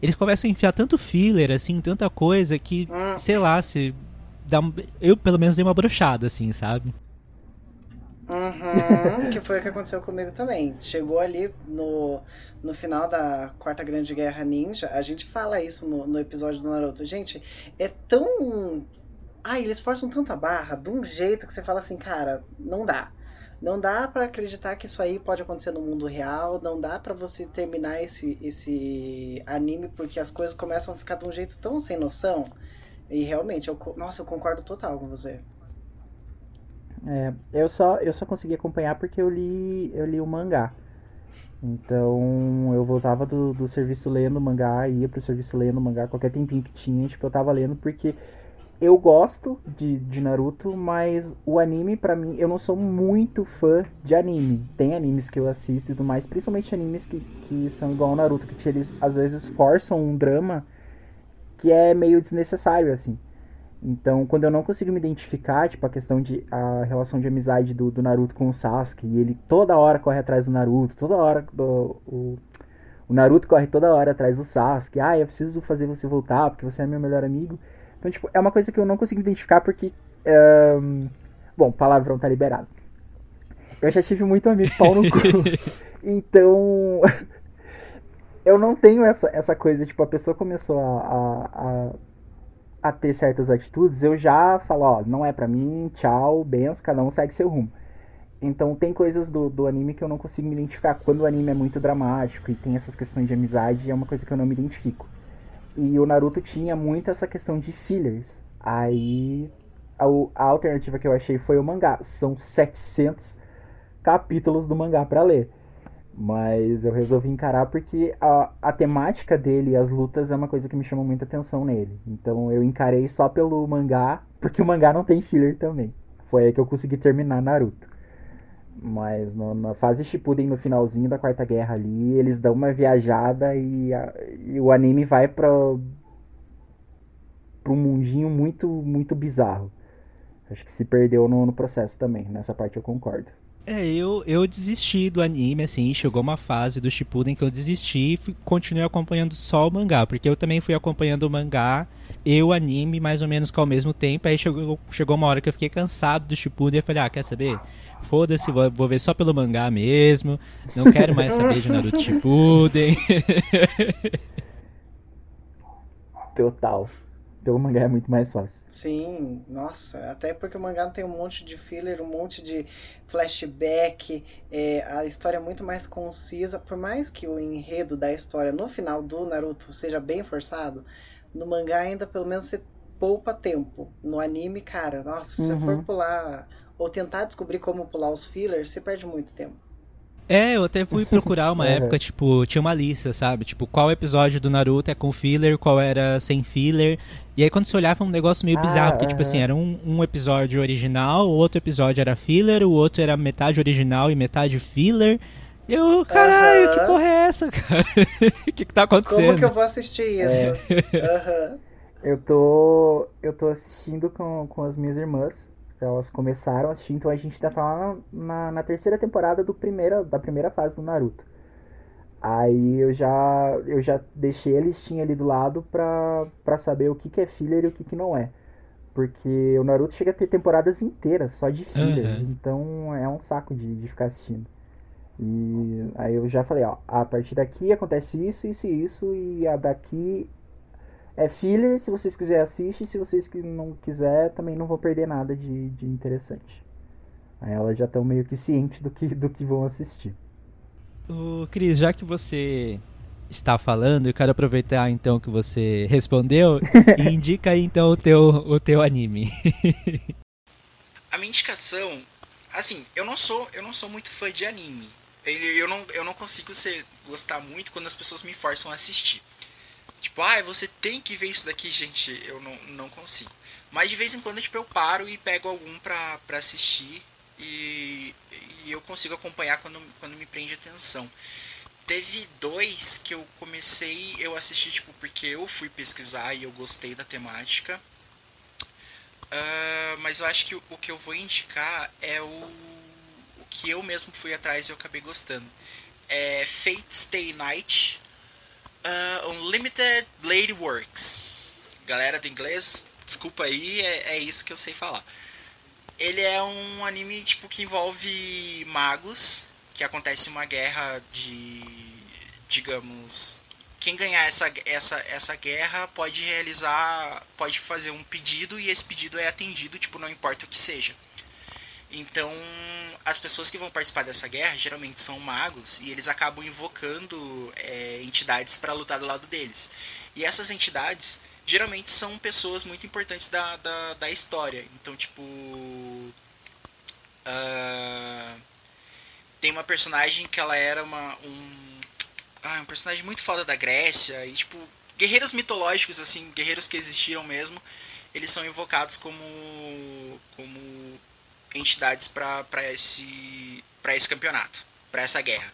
eles começam a enfiar tanto filler, assim, tanta coisa que, Hum. sei lá, se dá, um- eu pelo menos dei uma brochada, assim, sabe? Uhum, que foi o que aconteceu comigo também. Chegou ali no, no final da Quarta Grande Guerra Ninja, a gente fala isso no, no episódio do Naruto. Gente, é tão. Ai, eles forçam tanta barra de um jeito que você fala assim, cara, não dá. Não dá pra acreditar que isso aí pode acontecer no mundo real, não dá pra você terminar esse, esse anime porque as coisas começam a ficar de um jeito tão sem noção. E realmente, eu, nossa, eu concordo total com você. É, eu só eu só consegui acompanhar porque eu li eu li o mangá. Então eu voltava do, do serviço lendo mangá, ia pro serviço lendo mangá, qualquer tempinho que tinha, tipo, eu tava lendo porque eu gosto de, de Naruto, mas o anime pra mim, eu não sou muito fã de anime. Tem animes que eu assisto e tudo mais, principalmente animes que, que são igual ao Naruto, que eles às vezes forçam um drama que é meio desnecessário, assim. Então, quando eu não consigo me identificar, tipo, a questão de a relação de amizade do, do Naruto com o Sasuke, e ele toda hora corre atrás do Naruto, toda hora do, o, o Naruto corre toda hora atrás do Sasuke. Ah, eu preciso fazer você voltar porque você é meu melhor amigo. Então, tipo, é uma coisa que eu não consigo me identificar porque. ahn, bom, palavrão tá liberado. Eu já tive muito amigo pau no cu. *laughs* Então. *laughs* eu não tenho essa, essa coisa, tipo, a pessoa começou a, a, a, a ter certas atitudes, eu já falo, ó, não é pra mim, tchau, benção, cada um segue seu rumo. Então tem coisas do, do anime que eu não consigo me identificar. Quando o anime é muito dramático e tem essas questões de amizade, é uma coisa que eu não me identifico. E o Naruto tinha muito essa questão de fillers. Aí a, a alternativa que eu achei foi o mangá. São 700 capítulos do mangá pra ler. Mas eu resolvi encarar porque a, a temática dele as lutas é uma coisa que me chama muita atenção nele. Então eu encarei só pelo mangá, porque o mangá não tem filler também. Foi aí que eu consegui terminar Naruto. Mas no- na fase Shippuden, no finalzinho da Quarta Guerra ali, eles dão uma viajada e, a- e o anime vai pra, pra um mundinho muito, muito bizarro. Acho que se perdeu no, no processo também. Nessa parte eu concordo. É, eu, eu desisti do anime, assim, chegou uma fase do Shippuden que eu desisti e continuei acompanhando só o mangá, porque eu também fui acompanhando o mangá e o anime mais ou menos que ao mesmo tempo, aí chegou, chegou uma hora que eu fiquei cansado do Shippuden e falei, ah, quer saber? Foda-se, vou, vou ver só pelo mangá mesmo, não quero mais saber de Naruto Shippuden. *laughs* Total. Pelo mangá é muito mais fácil. Sim, nossa, até porque o mangá tem um monte de filler, um monte de flashback, é, a história é muito mais concisa, por mais que o enredo da história no final do Naruto seja bem forçado, No mangá ainda pelo menos você poupa tempo. No anime, cara, nossa, se você Uhum. for pular ou tentar descobrir como pular os fillers, você perde muito tempo. É, eu até fui procurar uma Uhum. *laughs* época, tipo, tinha uma lista, sabe? Tipo, qual episódio do Naruto é com filler, qual era sem filler. E aí quando você olhava um negócio meio Ah, bizarro, porque, tipo aham. assim, era um, um episódio original, o outro episódio era filler, o outro era metade original e metade filler. Eu, caralho, que Aham. porra é essa, *laughs* cara? O que que tá acontecendo? Como que eu vou assistir isso? É. Aham. Eu tô. Eu tô assistindo com, com as minhas irmãs. Elas começaram a assistir, então a gente ainda tá lá na, na terceira temporada do primeira, da primeira fase do Naruto. Aí eu já, eu já deixei a listinha ali do lado pra, pra saber o que, que é filler e o que, que não é. Porque o Naruto chega a ter temporadas inteiras só de filler. Aham. Então é um saco de, de ficar assistindo. E aí eu já falei, ó, a partir daqui acontece isso, isso e isso, e a daqui é filler, se vocês quiserem assistem, se vocês que não quiser, também não vou perder nada de, de interessante. Aí elas já estão meio que cientes do que, do que vão assistir. Ô, Cris, já que você está falando, eu quero aproveitar então que você respondeu *laughs* e indica aí então o teu, o teu anime. *laughs* A minha indicação, assim, eu não sou, eu não sou muito fã de anime. Eu não, eu não consigo ser, gostar muito quando as pessoas me forçam a assistir. Tipo, ah, você tem que ver isso daqui, gente. Eu não, não consigo. Mas de vez em quando tipo, eu paro e pego algum pra, pra assistir e, e eu consigo acompanhar quando, quando me prende atenção. Teve dois que eu comecei, eu assisti tipo porque eu fui pesquisar e eu gostei da temática. Ah, mas eu acho que o, o que eu vou indicar é o, o que eu mesmo fui atrás e eu acabei gostando. É Fate Stay Night ah, Unlimited Blade Works. Galera do inglês, desculpa aí, é, é isso que eu sei falar. Ele é um anime tipo que envolve magos, que acontece uma guerra de, digamos, quem ganhar essa, essa, essa guerra pode realizar, pode fazer um pedido e esse pedido é atendido, tipo, não importa o que seja. Então, as pessoas que vão participar dessa guerra geralmente são magos e eles acabam invocando é, entidades para lutar do lado deles. E essas entidades geralmente são pessoas muito importantes da, da, da história. Então, tipo. ah, tem uma personagem que ela era uma, um, ah, um personagem muito foda da Grécia e tipo guerreiros mitológicos assim, guerreiros que existiram mesmo, eles são invocados como como entidades para esse para esse campeonato, para essa guerra.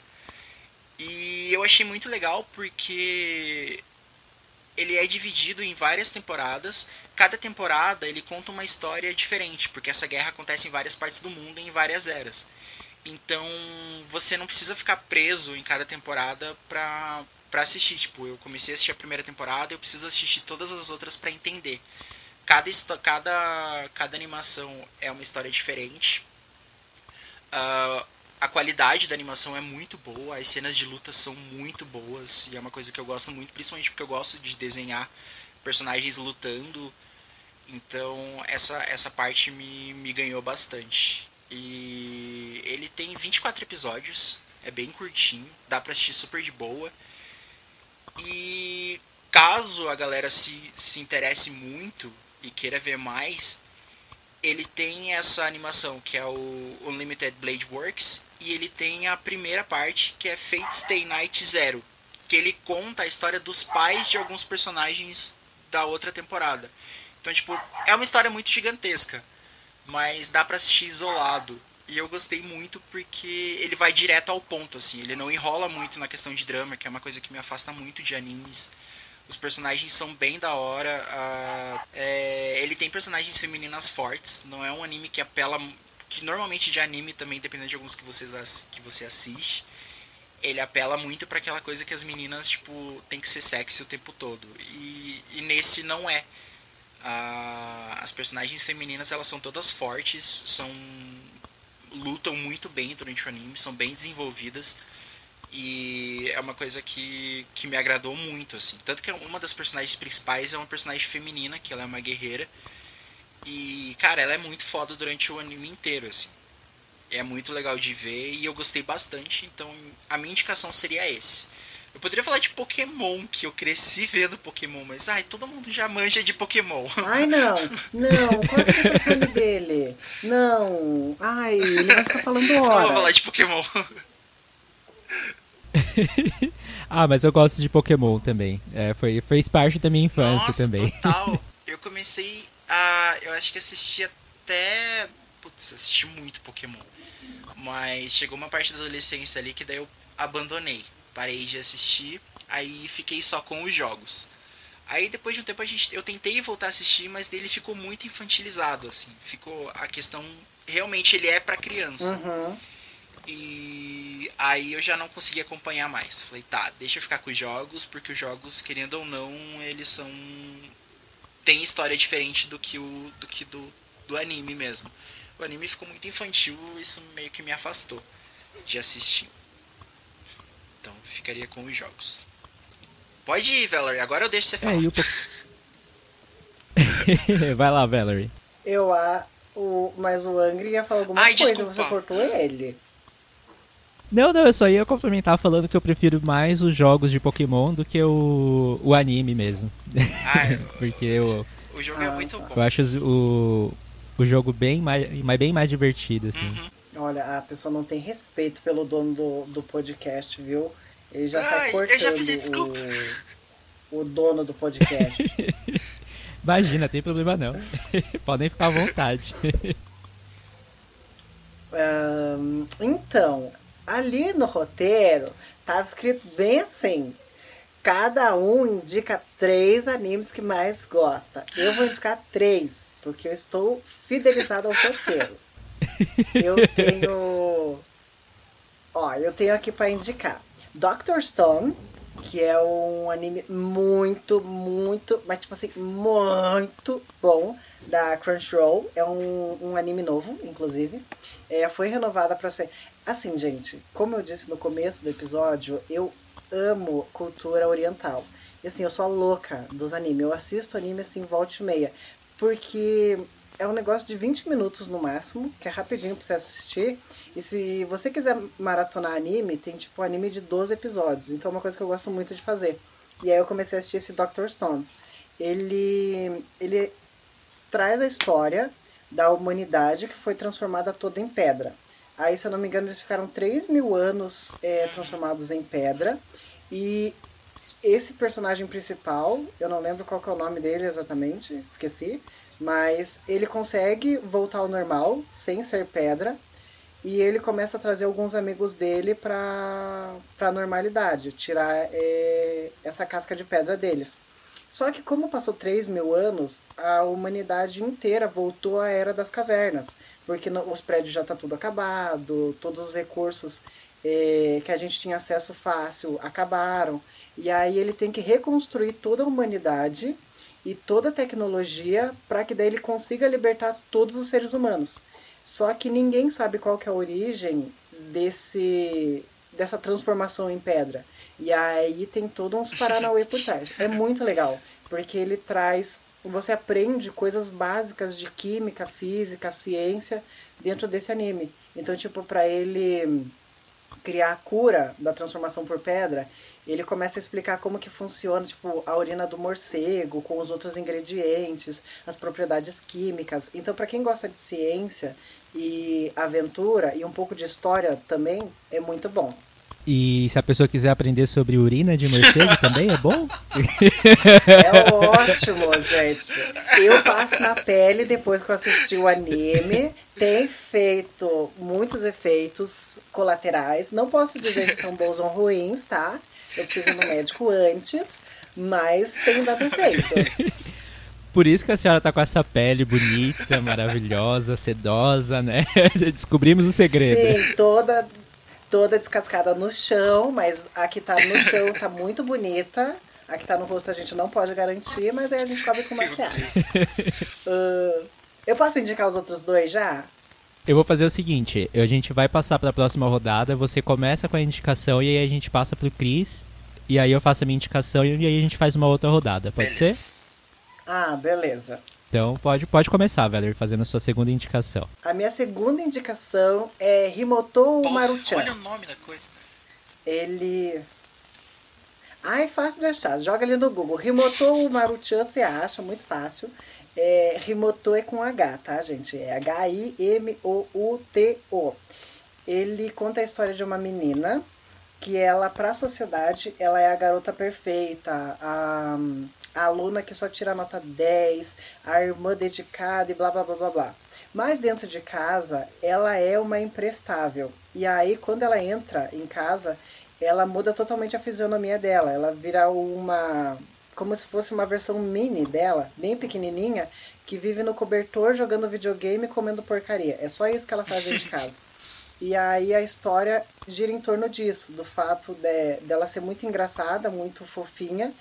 E eu achei muito legal porque ele é dividido em várias temporadas. Cada temporada ele conta uma história diferente, porque essa guerra acontece em várias partes do mundo, em várias eras. Então você não precisa ficar preso em cada temporada pra, pra assistir. Tipo, eu comecei a assistir a primeira temporada, eu preciso assistir todas as outras pra entender. Cada, cada, cada animação é uma história diferente. Ah, a qualidade da animação é muito boa, as cenas de luta são muito boas, e é uma coisa que eu gosto muito, principalmente porque eu gosto de desenhar personagens lutando. Então essa, essa parte me, me ganhou bastante. E ele tem 24 episódios, é bem curtinho, dá pra assistir super de boa. E caso a galera se, se interesse muito e queira ver mais, ele tem essa animação que é o Unlimited Blade Works e ele tem a primeira parte que é Fate Stay Night Zero, que ele conta a história dos pais de alguns personagens da outra temporada. Então, tipo, é uma história muito gigantesca, mas dá pra assistir isolado. E eu gostei muito porque ele vai direto ao ponto, assim. Ele não enrola muito na questão de drama, que é uma coisa que me afasta muito de animes. Os personagens são bem da hora. ah, é, ele tem personagens femininas fortes. Não é um anime que apela. Que normalmente de anime também, dependendo de alguns que, vocês, que você assiste. Ele apela muito pra aquela coisa que as meninas, tipo, tem que ser sexy o tempo todo. E, e nesse não é. Ah, as personagens femininas elas são todas fortes, são lutam muito bem durante o anime, são bem desenvolvidas e é uma coisa que, que me agradou muito assim. Tanto que uma das personagens principais é uma personagem feminina, que ela é uma guerreira e cara, ela é muito foda durante o anime inteiro assim. É muito legal de ver e eu gostei bastante, então a minha indicação seria esse. Eu poderia falar de Pokémon, que eu cresci *laughs* vendo Pokémon, mas ai, todo mundo já manja de Pokémon. Ai, não, não, *laughs* qual que é o dele? Não, ai, ele vai ficar falando Não vou falar horas. de Pokémon. *laughs* *laughs* Ah, mas eu gosto de Pokémon também. É, foi, fez parte da minha infância Nossa, também. total. *laughs* Eu comecei a. Eu acho que assisti até. Putz, assisti muito Pokémon. Mas chegou uma parte da adolescência ali que daí eu abandonei. Parei de assistir, aí fiquei só com os jogos. Aí depois de um tempo a gente, eu tentei voltar a assistir, mas dele ficou muito infantilizado, assim. Ficou a questão. Realmente ele é pra criança. Uhum. E aí eu já não consegui acompanhar mais. Falei, tá, deixa eu ficar com os jogos, porque os jogos, querendo ou não, eles são. tem história diferente do que o. do que do, do anime mesmo. O anime ficou muito infantil, isso meio que me afastou de assistir. Então ficaria com os jogos. Pode ir, Valerie, agora eu deixo você falar. É, e o Po- *laughs* Vai lá, Valerie. Eu, a, o, mas o Angry ia falar alguma Ai, coisa, desculpa. você cortou ele. Não, não, eu só ia complementar falando que eu prefiro mais os jogos de Pokémon do que o, o anime mesmo. Ah, *laughs* Porque eu, o jogo é Ah, muito tá. bom. eu acho o, o jogo bem mais, mais- bem mais divertido, assim. Uhum. Olha, a pessoa não tem respeito pelo dono do, do podcast, viu? Ele já sai Ai, eu cortando já pedi desculpa. o, o dono do podcast. *laughs* Imagina, tem problema não. *laughs* Podem ficar à vontade. Ahn, então, ali no roteiro, tava escrito bem assim. Cada um indica três animes que mais gosta. Eu vou indicar três, porque eu estou fidelizado ao roteiro. Eu *laughs* tenho. Ó, eu tenho aqui para indicar. Doctor Stone, que é um anime muito, muito, mas tipo assim, muito bom da Crunchyroll. É um, um anime novo, inclusive. É, foi renovada para ser. Assim, gente, como eu disse no começo do episódio, eu amo cultura oriental. E assim, eu sou a louca dos animes. Eu assisto anime assim, volta e meia. Porque é um negócio de 20 minutos no máximo, que é rapidinho pra você assistir. E se você quiser maratonar anime, tem tipo anime de 12 episódios. Então é uma coisa que eu gosto muito de fazer. E aí eu comecei a assistir esse Doctor Stone. Ele, ele traz a história da humanidade que foi transformada toda em pedra. Aí, se eu não me engano, eles ficaram 3 mil anos é, transformados em pedra. E esse personagem principal, eu não lembro qual é o nome dele exatamente, esqueci. Mas ele consegue voltar ao normal, sem ser pedra. E ele começa a trazer alguns amigos dele para a normalidade, tirar é, essa casca de pedra deles. Só que como passou 3 mil anos, a humanidade inteira voltou à Era das Cavernas. Porque os prédios já tá tudo acabado, todos os recursos eh, que a gente tinha acesso fácil acabaram. E aí ele tem que reconstruir toda a humanidade e toda a tecnologia para que daí ele consiga libertar todos os seres humanos. Só que ninguém sabe qual que é a origem desse dessa transformação em pedra. E aí tem todos uns paranauê por trás. É muito legal, porque ele traz você aprende coisas básicas de química, física, ciência dentro desse anime. Então, tipo, para ele criar a cura da transformação por pedra, ele começa a explicar como que funciona, tipo, a urina do morcego com os outros ingredientes, as propriedades químicas. Então, para quem gosta de ciência e aventura e um pouco de história também, é muito bom. E se a pessoa quiser aprender sobre urina de morcego *laughs* também é bom? É ótimo, gente. Eu passo na pele depois que eu assisti o anime. Tem feito muitos efeitos colaterais. Não posso dizer se são bons ou ruins, tá? Eu preciso ir no médico antes, mas tem dado efeito. Por isso que a senhora tá com essa pele bonita, maravilhosa, sedosa, né? *laughs* Descobrimos o segredo. Sim, toda, toda descascada no chão, mas a que tá no chão tá muito bonita. A que tá no rosto a gente não pode garantir, mas aí a gente cobre com maquiagem. Ah, eu posso indicar os outros dois já? Eu vou fazer o seguinte, a gente vai passar para a próxima rodada, você começa com a indicação e aí a gente passa pro Cris, e aí eu faço a minha indicação e aí a gente faz uma outra rodada, pode ser? Beleza. Ah, beleza. Então pode, pode começar, Valerie, fazendo a sua segunda indicação. A minha segunda indicação é Himoto Pô, Maruchan. olha o nome da coisa. Ele. Ai, fácil de achar. Joga ali no Google. Rimoto Maruchan, você acha, muito fácil. É, Rimoto é com H, tá, gente? É H-I-M-O-U-T-O. Ele conta a história de uma menina que ela, para a sociedade, ela é a garota perfeita, a, a aluna que só tira nota 10, a irmã dedicada e blá blá blá blá blá. Mas dentro de casa, ela é uma imprestável. E aí, quando ela entra em casa, ela muda totalmente a fisionomia dela. Ela vira uma. como se fosse uma versão mini dela, bem pequenininha, que vive no cobertor jogando videogame e comendo porcaria. É só isso que ela faz dentro de casa. *laughs* E aí a história gira em torno disso, do fato de, dela ser muito engraçada, muito fofinha,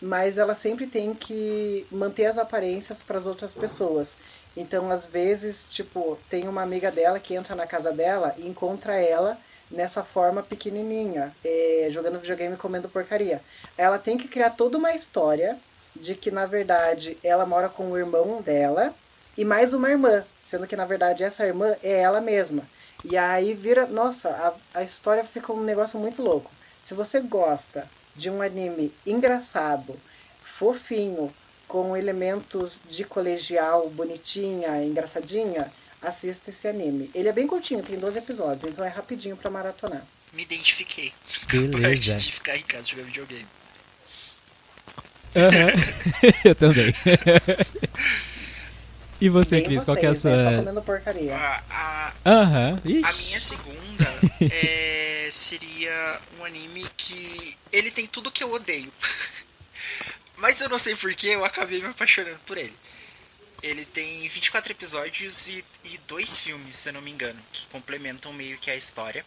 mas ela sempre tem que manter as aparências para as outras pessoas. Então, às vezes, tipo, tem uma amiga dela que entra na casa dela e encontra ela nessa forma pequenininha, é, jogando videogame e comendo porcaria. Ela tem que criar toda uma história de que, na verdade, ela mora com o irmão dela e mais uma irmã, sendo que, na verdade, essa irmã é ela mesma. E aí vira, nossa, a, a história fica um negócio muito louco. Se você gosta de um anime engraçado, fofinho, com elementos de colegial, bonitinha, engraçadinha, assista esse anime. Ele é bem curtinho, tem 12 episódios, então é rapidinho pra maratonar. Me identifiquei. *laughs* Beleza. de ficar em casa jogando videogame. Aham. *laughs* *laughs* Eu também. e você, Cris, qual que é a vocês, né? Só sua. comendo porcaria. A, a, Aham. Ih, a minha segunda é, seria um anime que ele tem tudo que eu odeio. *laughs* Mas eu não sei porquê, eu acabei me apaixonando por ele. Ele tem 24 episódios e, e dois filmes, se eu não me engano, que complementam meio que a história.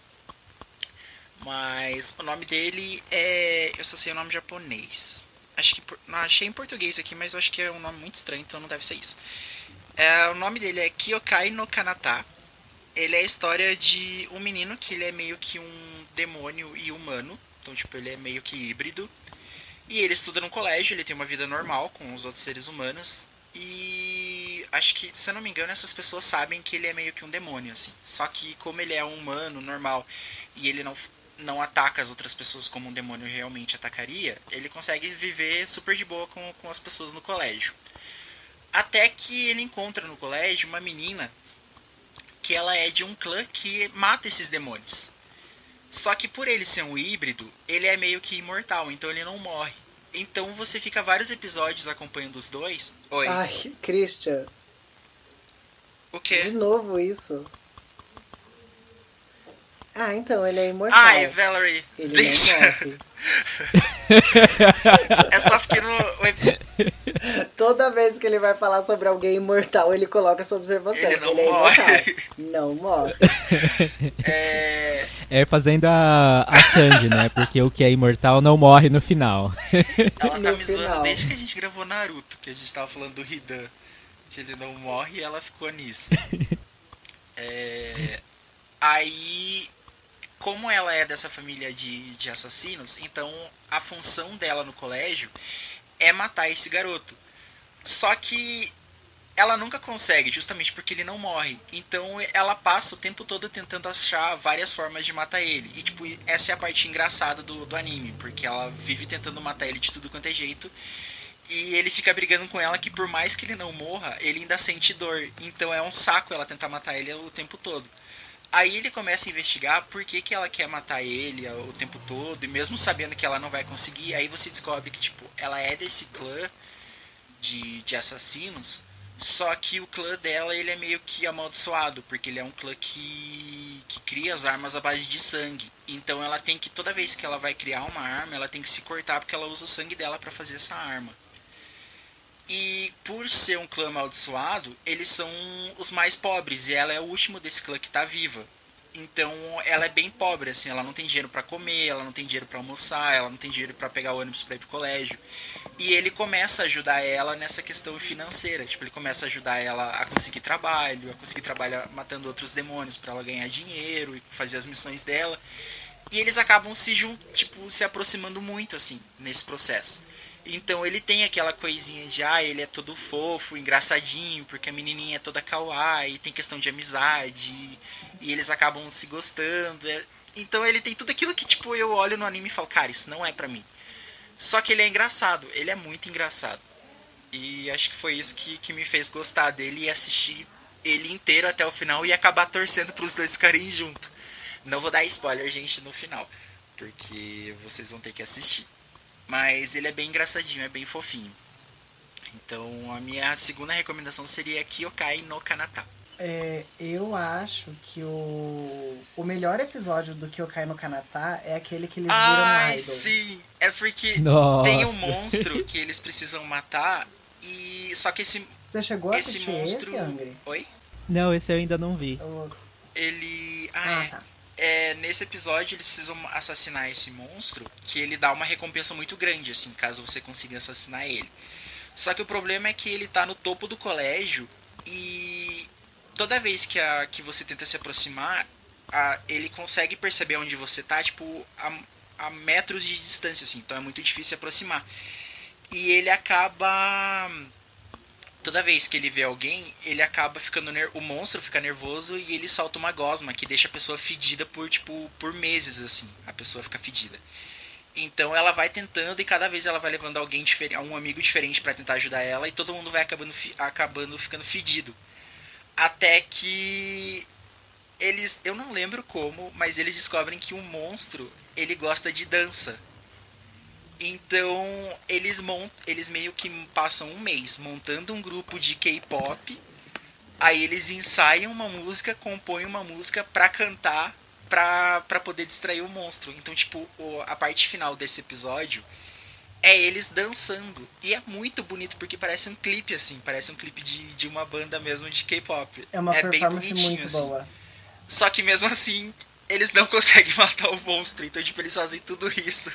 Mas o nome dele é. Eu só sei o nome japonês. Acho que. Não, achei em português aqui, mas eu acho que é um nome muito estranho, então não deve ser isso. É, o nome dele é Kyokai no Kanata. Ele é a história de um menino que ele é meio que um demônio e humano. Então, tipo, ele é meio que híbrido. E ele estuda no colégio, ele tem uma vida normal com os outros seres humanos. E acho que, se eu não me engano, essas pessoas sabem que ele é meio que um demônio, assim. Só que como ele é um humano normal e ele não, não ataca as outras pessoas como um demônio realmente atacaria, ele consegue viver super de boa com, com as pessoas no colégio. Até que ele encontra no colégio uma menina que ela é de um clã que mata esses demônios. Só que por ele ser um híbrido, ele é meio que imortal, então ele não morre. Então você fica vários episódios acompanhando os dois. Oi. Ai, Christian, o de quê? novo isso. Ah, então, ele é imortal. Ai, Valerie, ele deixa. *laughs* É só porque no. *laughs* *laughs* Toda vez que ele vai falar sobre alguém imortal, ele coloca essa observação. Ele não é morre. imortal. Não morre. *laughs* É, É fazendo a, a Sandy, né? Porque o que é imortal não morre no final. ela tá No me zoando final. desde que a gente gravou Naruto, que a gente tava falando do Hidan. Que ele não morre e ela ficou nisso. *laughs* É, aí, como ela é dessa família de, de assassinos, então a função dela no colégio é matar esse garoto. Só que ela nunca consegue, justamente porque ele não morre. Então ela passa o tempo todo tentando achar várias formas de matar ele. E tipo, essa é a parte engraçada do, do anime, porque ela vive tentando matar ele de tudo quanto é jeito. E ele fica brigando com ela que por mais que ele não morra, ele ainda sente dor. Então é um saco ela tentar matar ele o tempo todo. Aí ele começa a investigar por que, que ela quer matar ele o tempo todo, e mesmo sabendo que ela não vai conseguir, aí você descobre que tipo, ela é desse clã de, de assassinos, só que o clã dela ele é meio que amaldiçoado, porque ele é um clã que, que cria as armas à base de sangue. Então ela tem que, toda vez que ela vai criar uma arma, ela tem que se cortar porque ela usa o sangue dela para fazer essa arma. E por ser um clã amaldiçoado, eles são os mais pobres e ela é o último desse clã que tá viva. Então ela é bem pobre, assim, ela não tem dinheiro para comer, ela não tem dinheiro para almoçar, ela não tem dinheiro para pegar ônibus para ir pro colégio. E ele começa a ajudar ela nessa questão financeira, tipo, ele começa a ajudar ela a conseguir trabalho, a conseguir trabalhar matando outros demônios para ela ganhar dinheiro e fazer as missões dela. E eles acabam se tipo, se aproximando muito assim nesse processo. Então ele tem aquela coisinha de ah, ele é todo fofo, engraçadinho, porque a menininha é toda kawaii, tem questão de amizade, e eles acabam se gostando. é- Então ele tem tudo aquilo que tipo eu olho no anime e falo, cara, isso não é pra mim. Só que ele é engraçado, ele é muito engraçado. E acho que foi isso que, que me fez gostar dele e assistir ele inteiro até o final e acabar torcendo pros dois ficarem junto. Não vou dar spoiler, gente, no final, porque vocês vão ter que assistir. Mas ele é bem engraçadinho, é bem fofinho. Então a minha segunda recomendação seria Kyokai no Kanata. É, eu acho que o, o melhor episódio do Kyokai no Kanata é aquele que eles viram Ai, idol. sim! É porque Nossa. tem um monstro que eles precisam matar e. Só que esse, Você chegou a esse assistir monstro. esse, Angry? Oi? Não, esse eu ainda não vi. Os- Ele. Ah, Ah, é. tá. É, nesse episódio eles precisam assassinar esse monstro, que ele dá uma recompensa muito grande, assim, caso você consiga assassinar ele. Só que o problema é que ele tá no topo do colégio e toda vez que, a, que você tenta se aproximar, a, ele consegue perceber onde você tá, tipo, a, a metros de distância, assim, então é muito difícil se aproximar. E ele acaba. Toda vez que ele vê alguém, ele acaba ficando ner o monstro fica nervoso e ele solta uma gosma que deixa a pessoa fedida por tipo por meses assim. A pessoa fica fedida. Então ela vai tentando e cada vez ela vai levando alguém diferente, um amigo diferente pra tentar ajudar ela e todo mundo vai acabando fi- acabando ficando fedido. Até que eles, eu não lembro como, mas eles descobrem que um monstro, ele gosta de dança. Então, eles mont, eles meio que passam um mês montando um grupo de K-pop. Aí eles ensaiam uma música, compõem uma música pra cantar, pra, pra poder distrair o monstro. Então, tipo, a parte final desse episódio é eles dançando. E é muito bonito, porque parece um clipe, assim. Parece um clipe de, de uma banda mesmo de K-pop. É uma bem performance bonitinho, muito assim. boa. Só que mesmo assim, eles não *laughs* conseguem matar o monstro. Então, tipo, eles fazem tudo isso.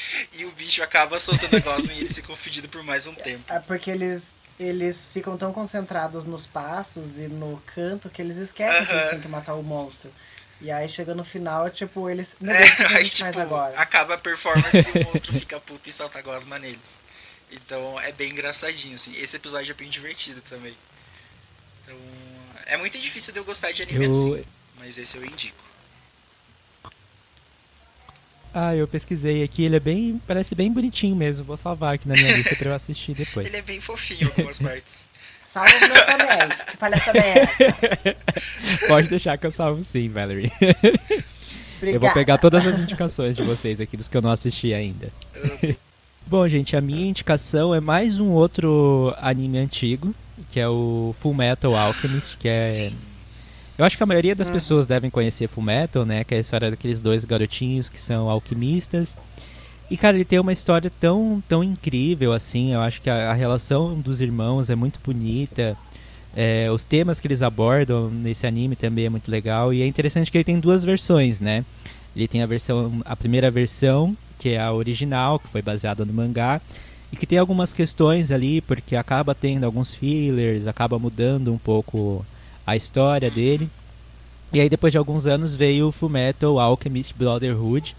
*laughs* E o bicho acaba soltando a gosma e eles ficam fedidos por mais um tempo. É porque eles, eles ficam tão concentrados nos passos e no canto que eles esquecem que eles têm que matar o monstro. E aí chega no final, tipo, eles. Meu É, Deus, o que a aí, gente faz tipo, agora? acaba a performance e o *laughs* monstro fica puto e solta a gosma neles. Então é bem engraçadinho, assim. Esse episódio é bem divertido também. Então, é muito difícil de eu gostar de anime Eu- assim, mas esse eu indico. Ah, eu pesquisei aqui, ele é bem. Parece bem bonitinho mesmo. Vou salvar aqui na minha lista pra eu assistir depois. Ele é bem fofinho em algumas *laughs* partes. Salva o meu também. *laughs* Que palhaçada é essa? Pode deixar que eu salvo sim, Valerie. Obrigada. Eu vou pegar todas as indicações de vocês aqui, dos que eu não assisti ainda. Bom, gente, a minha indicação é mais um outro anime antigo, que é o Full Metal Alchemist, que é. Sim. Eu acho que a maioria das pessoas devem conhecer Full Metal, né? Que é a história daqueles dois garotinhos que são alquimistas. E, cara, ele tem uma história tão, tão incrível, assim. Eu acho que a, a relação dos irmãos é muito bonita. É, os temas que eles abordam nesse anime também é muito legal. E é interessante que ele tem duas versões, né? Ele tem a versão, a primeira versão, que é a original, que foi baseada no mangá, e que tem algumas questões ali, porque acaba tendo alguns fillers, acaba mudando um pouco a história dele. E aí depois de alguns anos veio o Fullmetal Alchemist Brotherhood,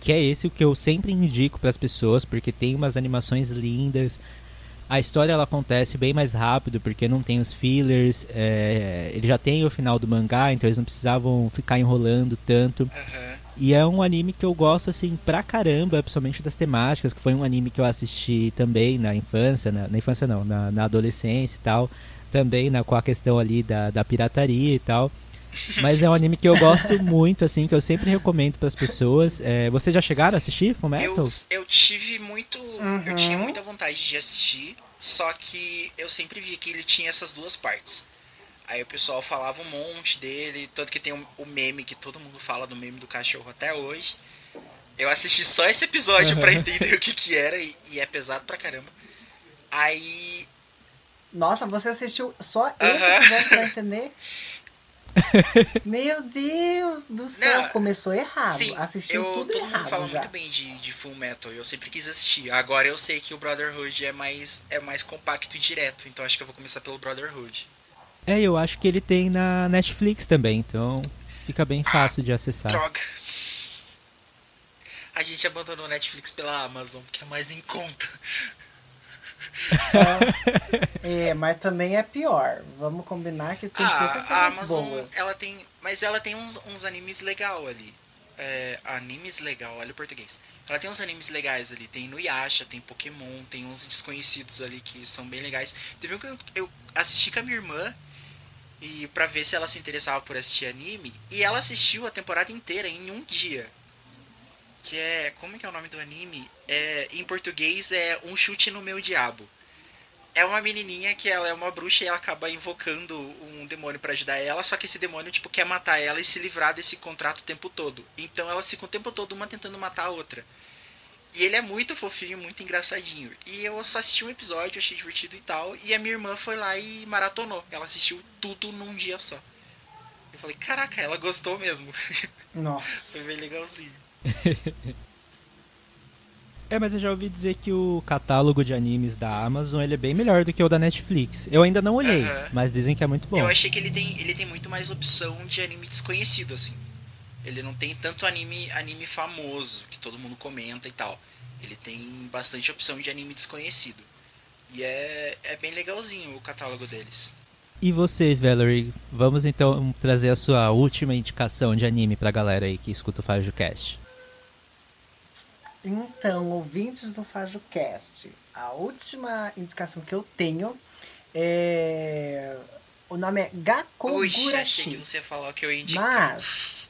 que é esse o que eu sempre indico para as pessoas, porque tem umas animações lindas. A história ela acontece bem mais rápido, porque não tem os fillers. é, ele já tem o final do mangá, então eles não precisavam ficar enrolando tanto. Aham. E é um anime que eu gosto, assim, pra caramba, principalmente das temáticas, que foi um anime que eu assisti também na infância, na, na infância não, na, na adolescência e tal, também na, com a questão ali da, da pirataria e tal. Mas é um anime que eu gosto *laughs* muito, assim, que eu sempre recomendo pras pessoas. É, vocês já chegaram a assistir Fullmetal? Eu, eu tive muito. Eu Uhum. tinha muita vontade de assistir, só que eu sempre vi que ele tinha essas duas partes. Aí o pessoal falava um monte dele, tanto que tem o, o meme que todo mundo fala do meme do cachorro até hoje. Eu assisti só esse episódio pra Aham. entender o que que era e, e é pesado pra caramba. Aí. Nossa, você assistiu só esse Aham. episódio pra entender? *laughs* Meu Deus do céu, Não, começou errado. sim, Assistiu eu, tudo todo mundo errado fala já. muito bem de, de Full Metal e eu sempre quis assistir. Agora eu sei que o Brotherhood é mais, é mais compacto e direto, então acho que eu vou começar pelo Brotherhood. É, eu acho que ele tem na Netflix também, então fica bem fácil de acessar. Droga. A gente abandonou o Netflix pela Amazon, que é mais em conta. É, mas também é pior. Vamos combinar que tem poucas ah, a séries Amazon, boas. ela tem. Mas ela tem uns, uns animes legal ali. é, animes legal, olha o português. Ela tem uns animes legais ali, tem Inuyasha, tem Pokémon, tem uns desconhecidos ali que são bem legais. Teve um que eu, eu assisti com a minha irmã e para ver se ela se interessava por assistir anime, e ela assistiu a temporada inteira em um dia. Que é, como é que é o nome do anime? É, em português é Um Chute no Meu Diabo. É uma menininha que ela é uma bruxa e ela acaba invocando um demônio para ajudar ela, só que esse demônio tipo quer matar ela e se livrar desse contrato o tempo todo. Então ela fica o tempo todo uma tentando matar a outra. E ele é muito fofinho, muito engraçadinho. E eu só assisti um episódio, achei divertido e tal. E a minha irmã foi lá e maratonou. Ela assistiu tudo num dia só. Eu falei, caraca, ela gostou mesmo. *laughs* Foi Nossa. bem legalzinho. *laughs* É, mas eu já ouvi dizer que o catálogo de animes da Amazon ele é bem melhor do que o da Netflix. Eu ainda não olhei, Aham. mas dizem que é muito bom. Eu achei que ele tem, ele tem muito mais opção de anime desconhecido, assim. Ele não tem tanto anime, anime famoso, que todo mundo comenta e tal. Ele tem bastante opção de anime desconhecido. E é, é bem legalzinho o catálogo deles. E você, Valerie, vamos então trazer a sua última indicação de anime pra galera aí que escuta o FajoCast. Então, ouvintes do FajoCast, a última indicação que eu tenho é. O nome é Ui, achei que Gakogurashi. você falou que eu ia indicar. Mas.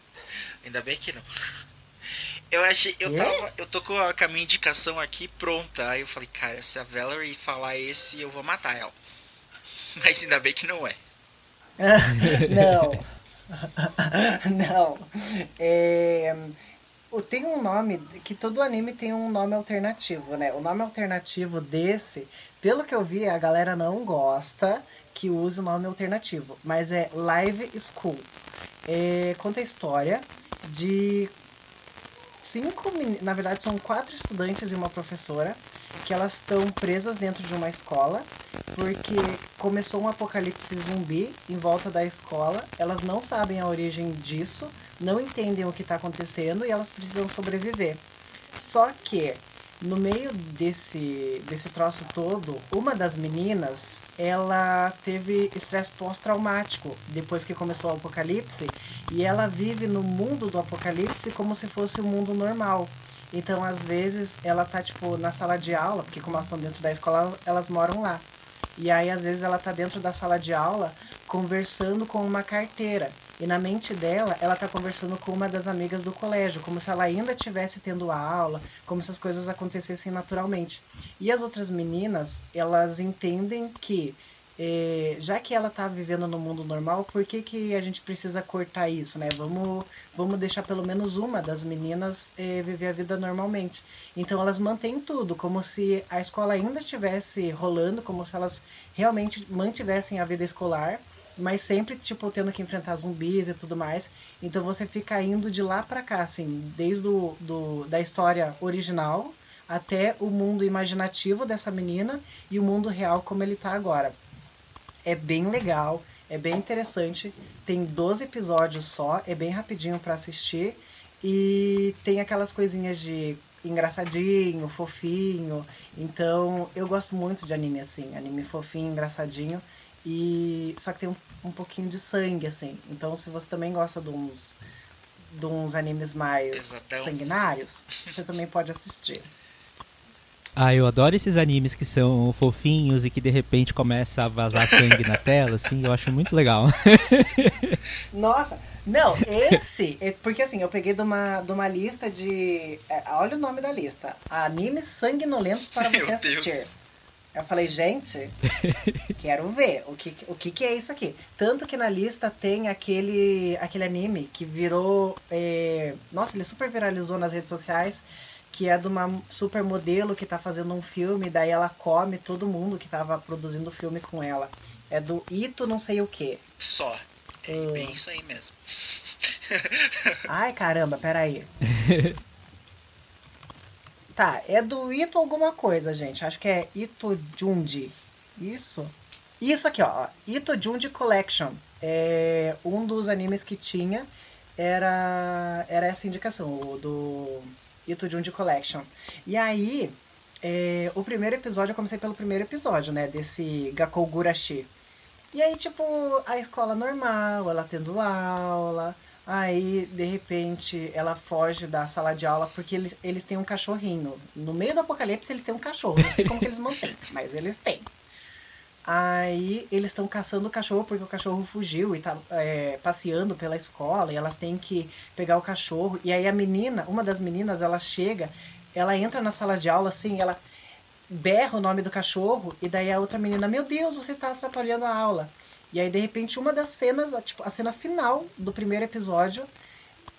Ainda bem que não. Eu achei. Eu, Quê? tava, eu tô com a, com a minha indicação aqui pronta. Aí eu falei, cara, se a Valerie falar esse, eu vou matar ela. *laughs* Mas ainda bem que não é. *laughs* não. *laughs* não. É, tem um nome, que todo anime tem um nome alternativo, né? O nome alternativo desse, pelo que eu vi, a galera não gosta que use o nome alternativo, mas é Live School. É, conta a história de cinco, na verdade são quatro estudantes e uma professora, que elas estão presas dentro de uma escola, porque começou um apocalipse zumbi em volta da escola, elas não sabem a origem disso, não entendem o que está acontecendo e elas precisam sobreviver. Só que no meio desse, desse troço todo, uma das meninas, ela teve estresse pós-traumático depois que começou o apocalipse e ela vive no mundo do apocalipse como se fosse o mundo normal. Então, às vezes, ela tá, tipo, na sala de aula, porque como elas estão dentro da escola, elas moram lá. E aí, às vezes, ela tá dentro da sala de aula conversando com uma carteira. E na mente dela, ela tá conversando com uma das amigas do colégio, como se ela ainda estivesse tendo a aula, como se as coisas acontecessem naturalmente. E as outras meninas, elas entendem que, eh, já que ela tá vivendo no mundo normal, por que, que a gente precisa cortar isso, né? Vamos, vamos deixar pelo menos uma das meninas eh, viver a vida normalmente. Então elas mantêm tudo, como se a escola ainda estivesse rolando, como se elas realmente mantivessem a vida escolar, mas sempre, tipo, tendo que enfrentar zumbis e tudo mais. Então você fica indo de lá pra cá, assim, desde o, do, da história original até o mundo imaginativo dessa menina e o mundo real como ele tá agora. É bem legal, é bem interessante. Tem 12 episódios só, é bem rapidinho pra assistir. E tem aquelas coisinhas de engraçadinho, fofinho. Então, eu gosto muito de anime assim, anime fofinho, engraçadinho. E só que tem um, um pouquinho de sangue assim. Então, se você também gosta de uns de uns animes mais Pesadão. sanguinários, você também pode assistir. Ah, eu adoro esses animes que são fofinhos e que de repente começa a vazar sangue na tela, assim, eu acho muito legal. *laughs* Nossa, não, esse, é porque assim, eu peguei de uma, de uma lista de. é, olha o nome da lista: Animes sanguinolentos para *laughs* Meu você assistir. Deus. Eu falei, gente, *laughs* quero ver o que, o que, que é isso aqui. Tanto que na lista tem aquele, aquele anime que virou. é, Nossa, ele super viralizou nas redes sociais. Que é de uma supermodelo que tá fazendo um filme, daí ela come todo mundo que tava produzindo o filme com ela. É do Ito não sei o que. Só. É bem isso aí mesmo. *laughs* Ai, caramba, peraí. *laughs* Tá, é do Ito alguma coisa, gente. Acho que é Ito Jundi. Isso? Isso aqui, ó. Ito Jundi Collection. É um dos animes que tinha era, era essa indicação, o do Ito Jundi Collection. E aí, é, o primeiro episódio, eu comecei pelo primeiro episódio, né? Desse Gakogurashi. E aí, tipo, a escola normal, ela tendo aula, Aí, de repente, ela foge da sala de aula porque eles, eles têm um cachorrinho. No meio do apocalipse, eles têm um cachorro. Não sei como que eles mantêm, *laughs* mas eles têm. Aí eles estão caçando o cachorro porque o cachorro fugiu e tá é, passeando pela escola e elas têm que pegar o cachorro. E aí a menina, uma das meninas, ela chega, ela entra na sala de aula assim, ela berra o nome do cachorro e daí a outra menina, meu Deus, você está atrapalhando a aula. E aí de repente uma das cenas, a, tipo, a cena final do primeiro episódio,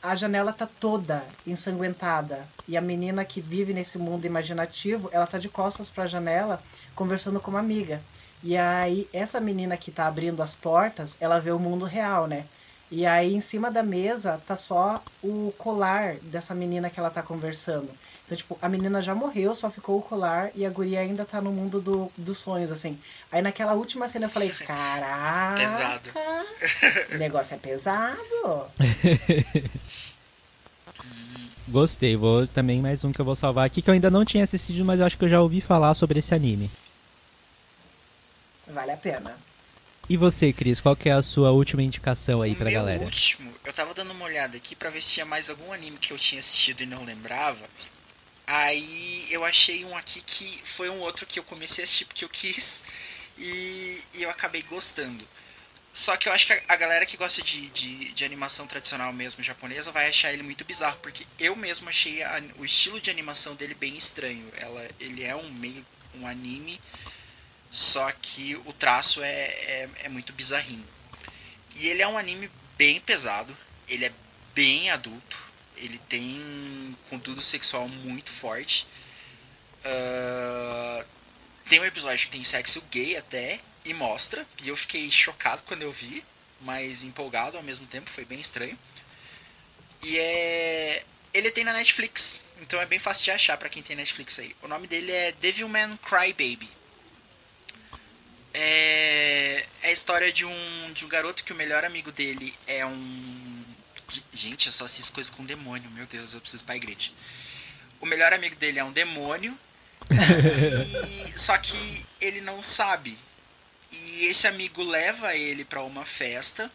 a janela tá toda ensanguentada e a menina que vive nesse mundo imaginativo, ela tá de costas para a janela conversando com uma amiga. E aí, essa menina que tá abrindo as portas, ela vê o mundo real, né? E aí, em cima da mesa, tá só o colar dessa menina que ela tá conversando. Então, tipo, a menina já morreu, só ficou o colar e a guria ainda tá no mundo do, dos sonhos, assim. Aí, naquela última cena, eu falei: caraca! Pesado. O *laughs* negócio é pesado. *laughs* Gostei, vou também mais um que eu vou salvar aqui, que eu ainda não tinha assistido, mas eu acho que eu já ouvi falar sobre esse anime. Vale a pena. E você, Cris, qual que é a sua última indicação aí o pra meu galera? último, eu tava dando uma olhada aqui pra ver se tinha mais algum anime que eu tinha assistido e não lembrava. Aí eu achei um aqui que foi um outro que eu comecei a assistir porque eu quis *laughs* e, e eu acabei gostando. Só que eu acho que a, a galera que gosta de, de, de animação tradicional mesmo japonesa vai achar ele muito bizarro, porque eu mesmo achei a- o estilo de animação dele bem estranho. Ela, ele é um meio um anime, só que o traço é, é, é muito bizarrinho. E ele é um anime bem pesado, ele é bem adulto, ele tem conteúdo sexual muito forte. Ah, tem um episódio que tem sexo gay até, e mostra, e eu fiquei chocado quando eu vi, mas empolgado ao mesmo tempo, foi bem estranho. E é. Ele tem na Netflix, então é bem fácil de achar pra quem tem Netflix aí. O nome dele é Devilman Crybaby. É, é a história de um, de um garoto que o melhor amigo dele é um. Gente, eu só assisto coisas com demônio, meu Deus, eu preciso ir pra igreja. O melhor amigo dele é um demônio, e- só que ele não sabe. E esse amigo leva ele pra uma festa,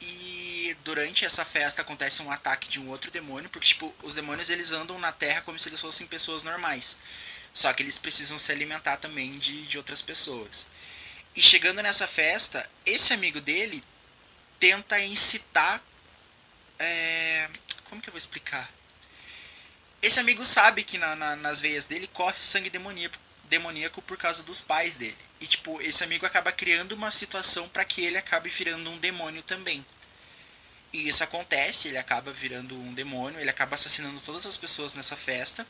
e durante essa festa acontece um ataque de um outro demônio, porque tipo, os demônios eles andam na Terra como se eles fossem pessoas normais. Só que eles precisam se alimentar também de, de outras pessoas. E chegando nessa festa, esse amigo dele tenta incitar. É, Como que eu vou explicar? Esse amigo sabe que na- na- nas veias dele corre sangue demoníaco, demoníaco por causa dos pais dele. E tipo, esse amigo acaba criando uma situação para que ele acabe virando um demônio também. E isso acontece, ele acaba virando um demônio, ele acaba assassinando todas as pessoas nessa festa.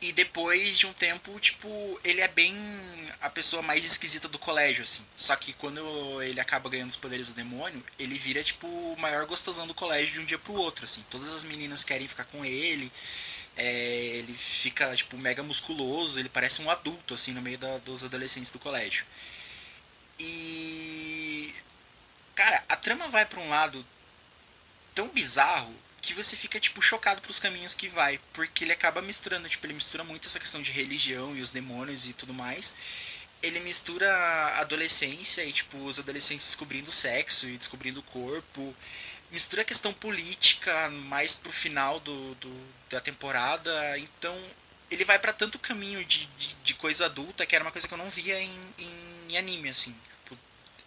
E depois de um tempo, tipo, ele é bem a pessoa mais esquisita do colégio, assim. Só que quando ele acaba ganhando os poderes do demônio, ele vira, tipo, o maior gostosão do colégio de um dia pro outro, assim. Todas as meninas querem ficar com ele. é, ele fica, tipo, mega musculoso, ele parece um adulto, assim, no meio da- dos adolescentes do colégio. E. Cara, a trama vai pra um lado tão bizarro que você fica, tipo, chocado pros caminhos que vai. Porque ele acaba misturando, tipo, ele mistura muito essa questão de religião e os demônios e tudo mais. Ele mistura adolescência e, tipo, os adolescentes descobrindo sexo e descobrindo o corpo. Mistura a questão política mais pro final do, do- da temporada. Então, ele vai pra tanto caminho de, de, de coisa adulta que era uma coisa que eu não via em, em anime, assim. Tipo,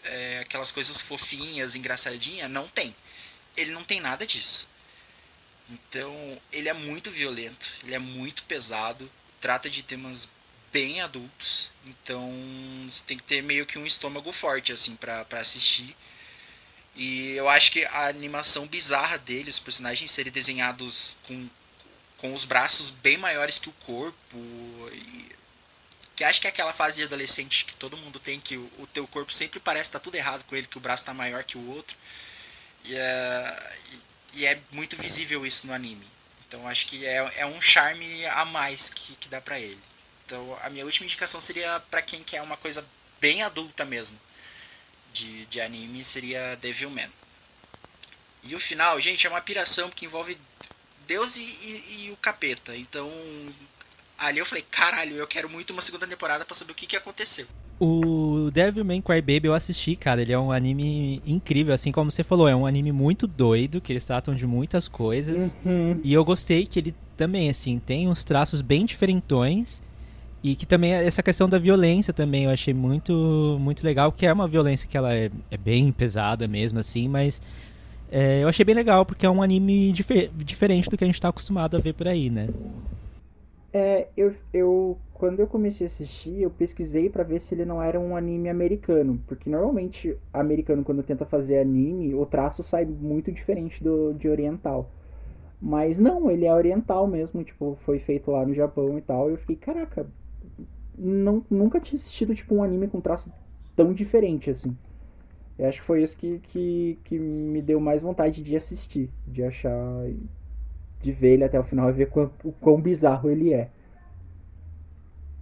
é, aquelas coisas fofinhas, engraçadinhas, não tem. Ele não tem nada disso. Então, ele é muito violento, ele é muito pesado, trata de temas bem adultos, então você tem que ter meio que um estômago forte assim pra assistir. E eu acho que a animação bizarra dele, os personagens serem desenhados com, com os braços bem maiores que o corpo, e- que acho que é aquela fase de adolescente que todo mundo tem, que o, o teu corpo sempre parece estar tudo errado com ele, que o braço tá maior que o outro. E e- e é muito visível isso no anime. Então acho que é, é um charme a mais que, que dá pra ele. Então a minha última indicação seria pra quem quer uma coisa bem adulta mesmo de, de anime seria Devilman. E o final, gente, é uma piração que envolve Deus e, e- e o capeta. Então ali eu falei, caralho, eu quero muito uma segunda temporada pra saber o que, que aconteceu. O Devil May Cry Baby eu assisti, cara. Ele é um anime incrível, assim como você falou. É um anime muito doido, que eles tratam de muitas coisas. Uhum. E eu gostei que ele também, assim, tem uns traços bem diferentões. E que também essa questão da violência também eu achei muito, muito legal, que é uma violência que ela é, é bem pesada mesmo, assim, mas é, eu achei bem legal, porque é um anime dife- diferente do que a gente tá acostumado a ver por aí, né? É, eu, eu quando eu comecei a assistir, eu pesquisei pra ver se ele não era um anime americano, porque normalmente americano quando tenta fazer anime, o traço sai muito diferente do de oriental. Mas não, ele é oriental mesmo, tipo, foi feito lá no Japão e tal. E eu fiquei, caraca, não, nunca tinha assistido tipo um anime com traço tão diferente assim. Eu acho que foi isso que, que, que me deu mais vontade de assistir, de achar de ver ele até o final e ver quão- o quão bizarro ele é.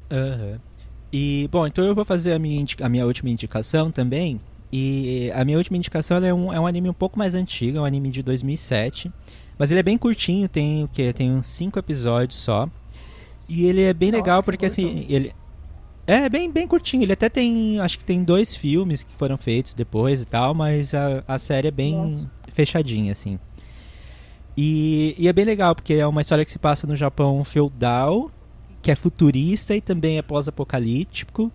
Aham. E, bom, então eu vou fazer a minha, a minha última indicação também. E a minha última indicação ela é, um, é um anime um pouco mais antigo, é um anime de 2007. Mas ele é bem curtinho, tem o quê? Tem uns 5 episódios só. E ele é bem Nossa, legal que porque, assim, ele... É bem, bem curtinho, ele até tem, acho que tem dois filmes que foram feitos depois e tal, mas a, a série é bem Nossa. fechadinha, assim. E, e é bem legal, porque é uma história que se passa no Japão feudal, que é futurista e também é pós-apocalíptico.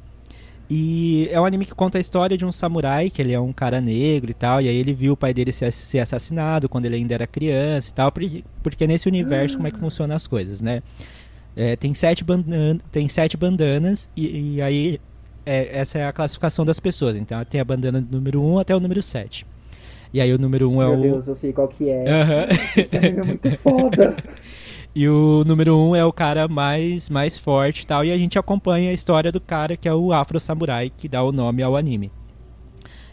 E é um anime que conta a história de um samurai, que ele é um cara negro e tal, e aí ele viu o pai dele ser, ser assassinado quando ele ainda era criança e tal, porque, nesse universo como é que funcionam as coisas, né? É, tem, sete bandan tem sete bandanas, e, e aí é, essa é a classificação das pessoas. Então tem a bandana do número 1 até o número 7. E aí o número 1 é Meu o. Deus, eu sei qual que é. Aham. *laughs* Esse anime é muito foda. *laughs* E o número um é o cara mais, mais forte e tal. E a gente acompanha a história do cara que é o Afro Samurai, que dá o nome ao anime.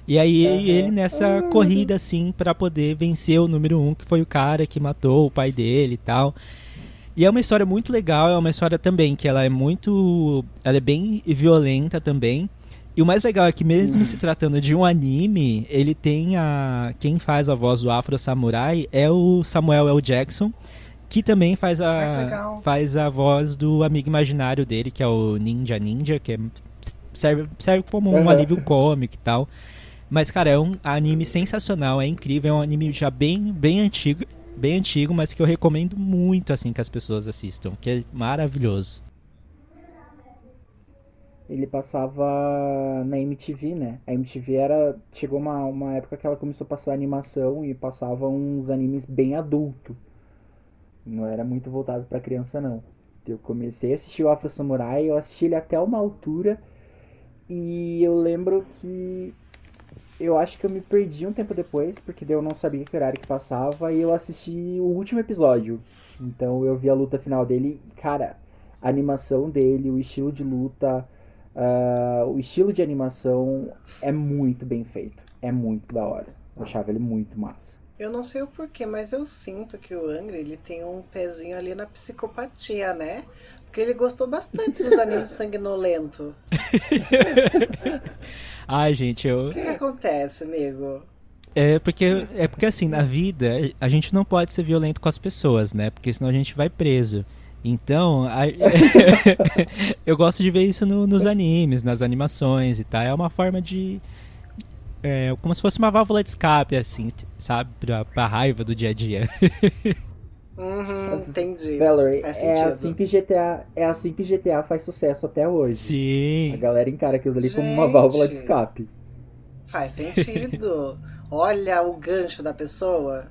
E aí Aham. ele nessa Ah. corrida, assim, pra poder vencer o número um, que foi o cara que matou o pai dele e tal. E é uma história muito legal, é uma história também que ela é muito. Ela é bem violenta também. E o mais legal é que mesmo se tratando de um anime, ele tem a. Quem faz a voz do Afro Samurai é o Samuel L. Jackson, que também faz a. faz a voz do amigo imaginário dele, que é o Ninja Ninja, que é, serve, serve como um Aham. alívio cômico e tal. Mas, cara, é um anime sensacional, é incrível, é um anime já bem, bem antigo, bem antigo, mas que eu recomendo muito assim que as pessoas assistam, que é maravilhoso. Ele passava na MTV, né? A MTV era. Chegou uma, uma época que ela começou a passar animação e passava uns animes bem adulto. Não era muito voltado pra criança, não. Eu comecei a assistir o Afro Samurai, eu assisti ele até uma altura e eu lembro que eu acho que eu me perdi um tempo depois, porque eu não sabia que horário que passava, e eu assisti o último episódio. Então eu vi a luta final dele, cara, a animação dele, o estilo de luta, ah, o estilo de animação é muito bem feito. É muito da hora. Eu achava ele muito massa. Eu não sei o porquê, mas eu sinto que o Angry ele tem um pezinho ali na psicopatia, né? Porque ele gostou bastante dos animes *laughs* sanguinolento. *laughs* Ai, gente, eu. O que, que acontece, amigo? É porque, é porque assim, na vida, a gente não pode ser violento com as pessoas, né? Porque senão a gente vai preso. Então, a- *laughs* *laughs* eu gosto de ver isso no- nos animes, nas animações e tal. É uma forma de. É, como se fosse uma válvula de escape, assim, sabe? Pra, pra raiva do dia a dia. Uhum, *laughs* entendi. Valerie, é sentido. assim que GTA, é assim que GTA faz sucesso até hoje. A Sim. galera encara aquilo ali como uma Gente. válvula de escape. Faz sentido. Olha o gancho da pessoa.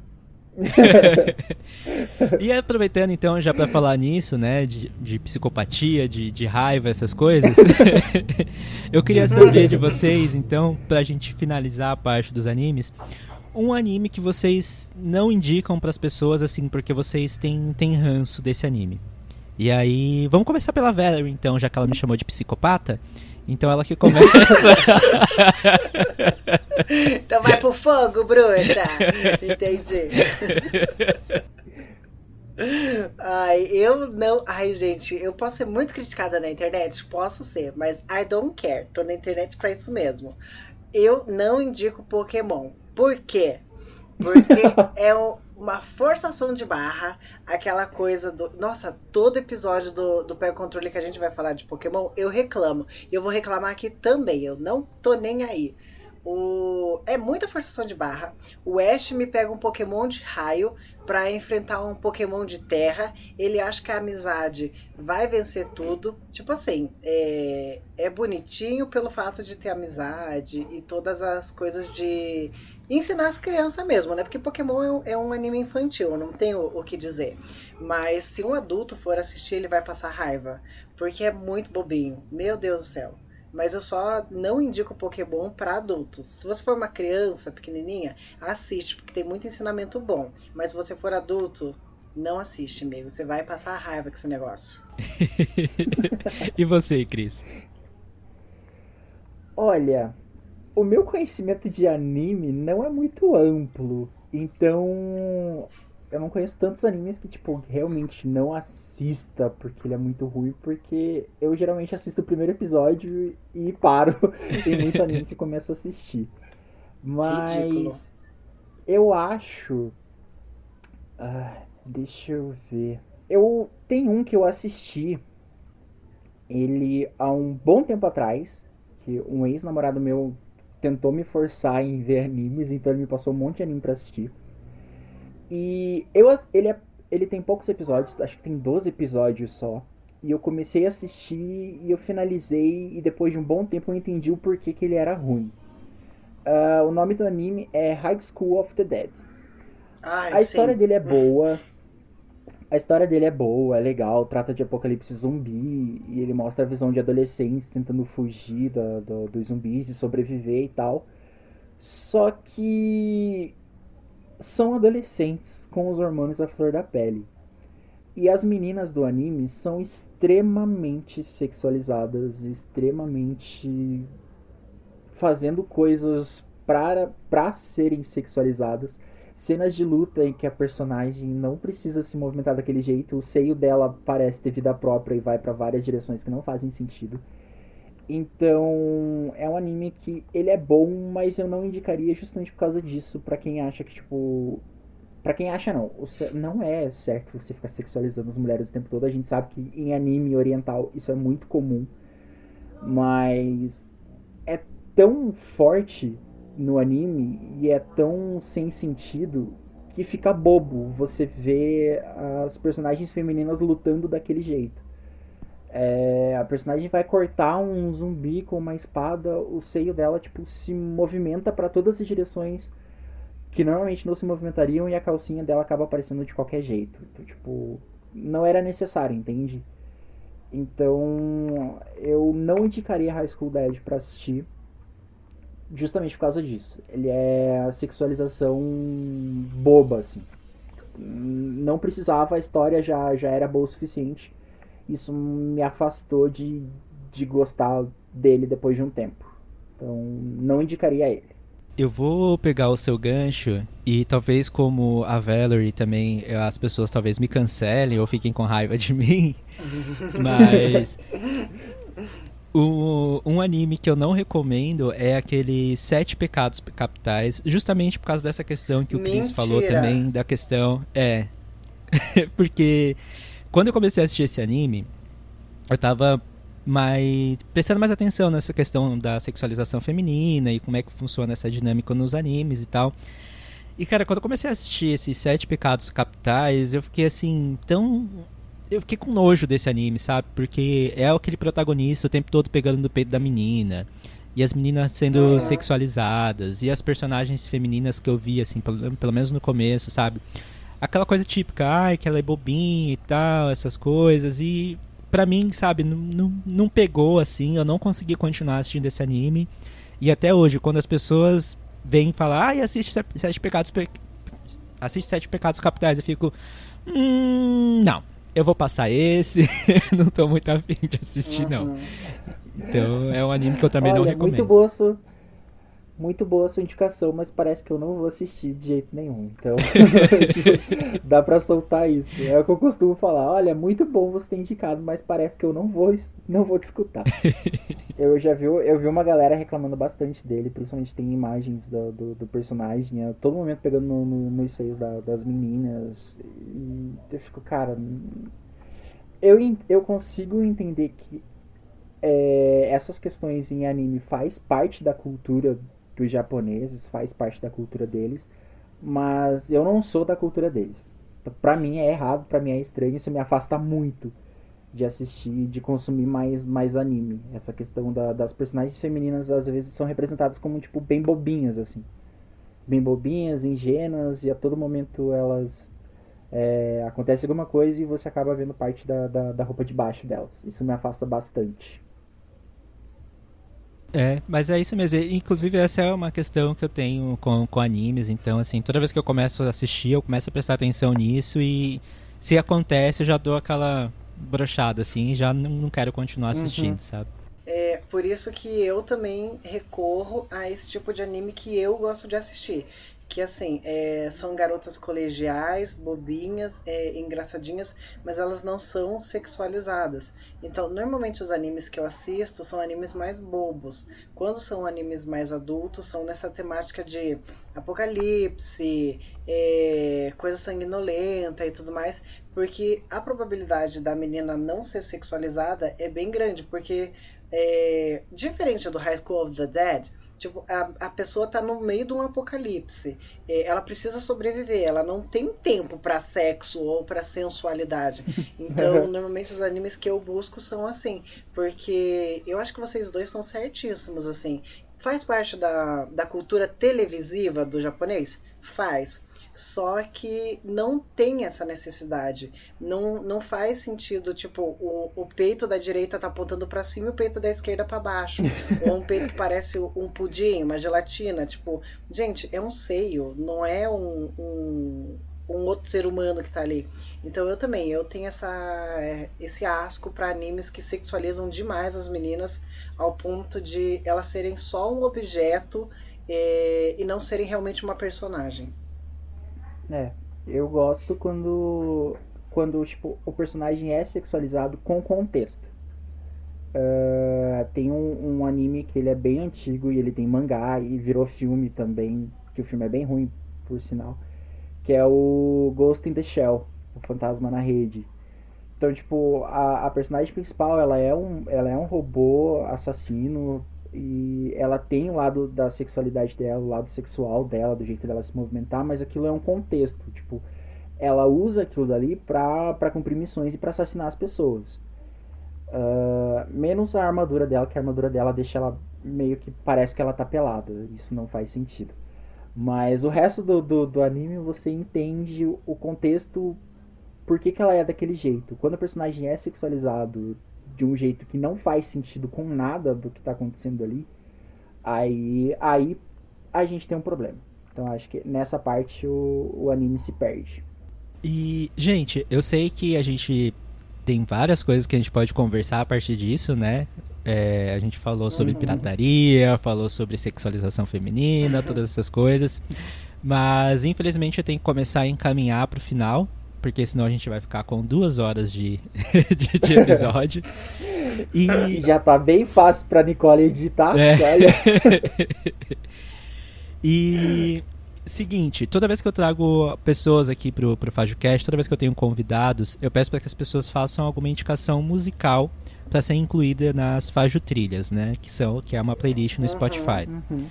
E aproveitando então já pra falar nisso, né, de, de psicopatia, de, de raiva, essas coisas, *laughs* eu queria saber de vocês, então, pra gente finalizar a parte dos animes, um anime que vocês não indicam pras pessoas, assim, porque vocês têm, têm ranço desse anime. E aí, vamos começar pela Valerie, então, já que ela me chamou de psicopata. Então ela que começa. *laughs* Fogo, bruxa. Entendi. Ai, eu não. Ai, gente, eu posso ser muito criticada na internet? Posso ser, mas I don't care. Tô na internet pra isso mesmo. Eu não indico Pokémon. Por quê? Porque *laughs* é um- uma forçação de barra, aquela coisa do. Nossa, todo episódio do, do Pega Controle que a gente vai falar de Pokémon, eu reclamo. E eu vou reclamar aqui também, eu não tô nem aí. O... É muita forçação de barra. O Ash me pega um Pokémon de raio para enfrentar um Pokémon de terra. Ele acha que a amizade vai vencer tudo. Tipo assim, é, é bonitinho pelo fato de ter amizade e todas as coisas de ensinar as crianças mesmo, né? Porque Pokémon é um, é anime infantil, não tem o que dizer. Mas se um adulto for assistir, ele vai passar raiva. Porque é muito bobinho. Meu Deus do céu. Mas eu só não indico Pokémon para adultos. Se você for uma criança pequenininha, assiste, porque tem muito ensinamento bom. Mas se você for adulto, não assiste, amigo. Você vai passar raiva com esse negócio. *laughs* e você, Cris? Olha, o meu conhecimento de anime não é muito amplo. Então, eu não conheço tantos animes que, tipo, realmente não assista porque ele é muito ruim, porque eu geralmente assisto o primeiro episódio e paro. Tem *laughs* muito anime que começo a assistir. Mas Ridículo. eu acho. Ah, deixa eu ver. Eu tenho um que eu assisti. Ele há um bom tempo atrás. Que um ex-namorado meu tentou me forçar em ver animes, então ele me passou um monte de anime pra assistir. E eu, ele, é, ele tem poucos episódios, acho que tem 12 episódios só. E eu comecei a assistir e eu finalizei, e depois de um bom tempo eu entendi o porquê que ele era ruim. Ah, o nome do anime é High School of the Dead. Ai, A história sim. dele é boa. A história dele é boa, é legal, trata de apocalipse zumbi e ele mostra a visão de adolescentes tentando fugir da- do- dos zumbis e sobreviver e tal. Só que são adolescentes com os hormônios à flor da pele. E as meninas do anime são extremamente sexualizadas, extremamente fazendo coisas para para serem sexualizadas. Cenas de luta em que a personagem não precisa se movimentar daquele jeito, o seio dela parece ter vida própria e vai para várias direções que não fazem sentido. Então, é um anime que ele é bom, mas eu não indicaria justamente por causa disso pra quem acha que tipo Pra quem acha não, não é certo você ficar sexualizando as mulheres o tempo todo. A gente sabe que em anime oriental isso é muito comum, mas é tão forte no anime e é tão sem sentido que fica bobo você ver as personagens femininas lutando daquele jeito. É, a personagem vai cortar um zumbi com uma espada, o seio dela tipo se movimenta para todas as direções que normalmente não se movimentariam e a calcinha dela acaba aparecendo de qualquer jeito. Então, tipo, não era necessário, entende? Então, eu não indicaria High School Dead pra assistir, justamente por causa disso. Ele é a sexualização boba, assim. Não precisava, a história já, já era boa o suficiente. Isso me afastou de, de gostar dele depois de um tempo. Então, não indicaria ele. Eu vou pegar o seu gancho e talvez como a Valerie também, as pessoas talvez me cancelem ou fiquem com raiva de *laughs* mim, mas o- um anime que eu não recomendo é aquele Sete Pecados Capitais, justamente por causa dessa questão que o Chris falou Mentira. também, da questão, é, *laughs* porque quando eu comecei a assistir esse anime, eu tava mais prestando mais atenção nessa questão da sexualização feminina e como é que funciona essa dinâmica nos animes e tal. E cara, quando eu comecei a assistir esses Sete Pecados Capitais, eu fiquei assim, tão eu fiquei com nojo desse anime, sabe? Porque é aquele protagonista o tempo todo pegando no peito da menina. E as meninas sendo sexualizadas. E as personagens femininas que eu vi, assim, pelo, pelo menos no começo, sabe? Aquela coisa típica, ai, que ela é bobinha e tal, essas coisas. E pra mim, sabe, não, não, não pegou, assim. Eu não consegui continuar assistindo esse anime. E até hoje, quando as pessoas vêm falar, ai, assiste Sete Pecados... Pe... Assiste Sete Pecados Capitais, eu fico... Hum, não. Eu vou passar esse, *laughs* não tô muito afim de assistir, não. Uhum. Então é um anime que eu também Olha, não muito recomendo. boa, su- muito boa a sua indicação, mas parece que eu não vou assistir de jeito nenhum. Então, *laughs* dá pra soltar isso. É o que eu costumo falar. Olha, muito bom você ter indicado, mas parece que eu não vou, não vou te escutar. *laughs* eu já vi, eu vi uma galera reclamando bastante dele, principalmente tem imagens do, do, do personagem, a todo momento pegando no, no, nos seios da- das meninas. E eu fico, cara. Eu, eu consigo entender que é, essas questões em anime faz parte da cultura dos japoneses, faz parte da cultura deles, mas eu não sou da cultura deles. Pra mim é errado, pra mim é estranho, isso me afasta muito de assistir, de consumir mais, mais anime. Essa questão da- das personagens femininas às vezes são representadas como tipo bem bobinhas assim, bem bobinhas, ingênuas e a todo momento elas é, acontece alguma coisa e você acaba vendo parte da, da, da roupa de baixo delas. Isso me afasta bastante. É, mas é isso mesmo. Inclusive, essa é uma questão que eu tenho com, com animes. Então, assim, toda vez que eu começo a assistir, eu começo a prestar atenção nisso. E se acontece, eu já dou aquela brochada, assim, e já não, não quero continuar assistindo, sabe? É por isso que eu também recorro a esse tipo de anime que eu gosto de assistir. Que assim, é, são garotas colegiais, bobinhas, é, engraçadinhas, mas elas não são sexualizadas. Então, normalmente os animes que eu assisto são animes mais bobos. Quando são animes mais adultos, são nessa temática de apocalipse, é, coisa sanguinolenta e tudo mais. Porque a probabilidade da menina não ser sexualizada é bem grande, porque é, diferente do High School of the Dead, tipo, a, a pessoa tá no meio de um apocalipse. É, ela precisa sobreviver, ela não tem tempo para sexo ou para sensualidade. *laughs* Então, normalmente os animes que eu busco são assim, porque eu acho que vocês dois estão certíssimos, assim. Faz parte da, da cultura televisiva do japonês? Faz. Só que não tem essa necessidade. Não, não faz sentido, tipo, o, o peito da direita tá apontando para cima e o peito da esquerda para baixo. *laughs* Ou um peito que parece um pudim, uma gelatina. Tipo, gente, é um seio, não é um, um, um outro ser humano que tá ali. Então eu também, eu tenho essa, esse asco para animes que sexualizam demais as meninas ao ponto de elas serem só um objeto eh, e não serem realmente uma personagem. É, eu gosto quando quando tipo o personagem é sexualizado com contexto. Ah, tem um, um anime que ele é bem antigo e ele tem mangá e virou filme também, que o filme é bem ruim, por sinal, que é o Ghost in the Shell, o Fantasma na Rede. Então, tipo, a, a personagem principal, ela é um, ela é um robô assassino e ela tem o lado da sexualidade dela, o lado sexual dela, do jeito dela se movimentar, mas aquilo é um contexto, tipo, ela usa aquilo dali pra, pra cumprir missões e pra assassinar as pessoas. Ah, menos a armadura dela, que a armadura dela deixa ela meio que parece que ela tá pelada, isso não faz sentido. Mas o resto do, do, do anime você entende o contexto, por que, que ela é daquele jeito. Quando o personagem é sexualizado de um jeito que não faz sentido com nada do que tá acontecendo ali, aí, aí a gente tem um problema. Então acho que nessa parte o, o anime se perde. E, gente, eu sei que a gente tem várias coisas que a gente pode conversar a partir disso, né? É, a gente falou sobre Uhum. pirataria, falou sobre sexualização feminina, todas essas coisas. *laughs* Mas, infelizmente, eu tenho que começar a encaminhar pro final, porque senão a gente vai ficar com duas horas de, *laughs* de, de episódio. *laughs* E já tá bem fácil pra Nicole editar. É. *laughs* E seguinte, toda vez que eu trago pessoas aqui pro, pro FajoCast, toda vez que eu tenho convidados, eu peço para que as pessoas façam alguma indicação musical para ser incluída nas Fajo Trilhas, né? Que, são, que é uma playlist no Spotify. Uhum.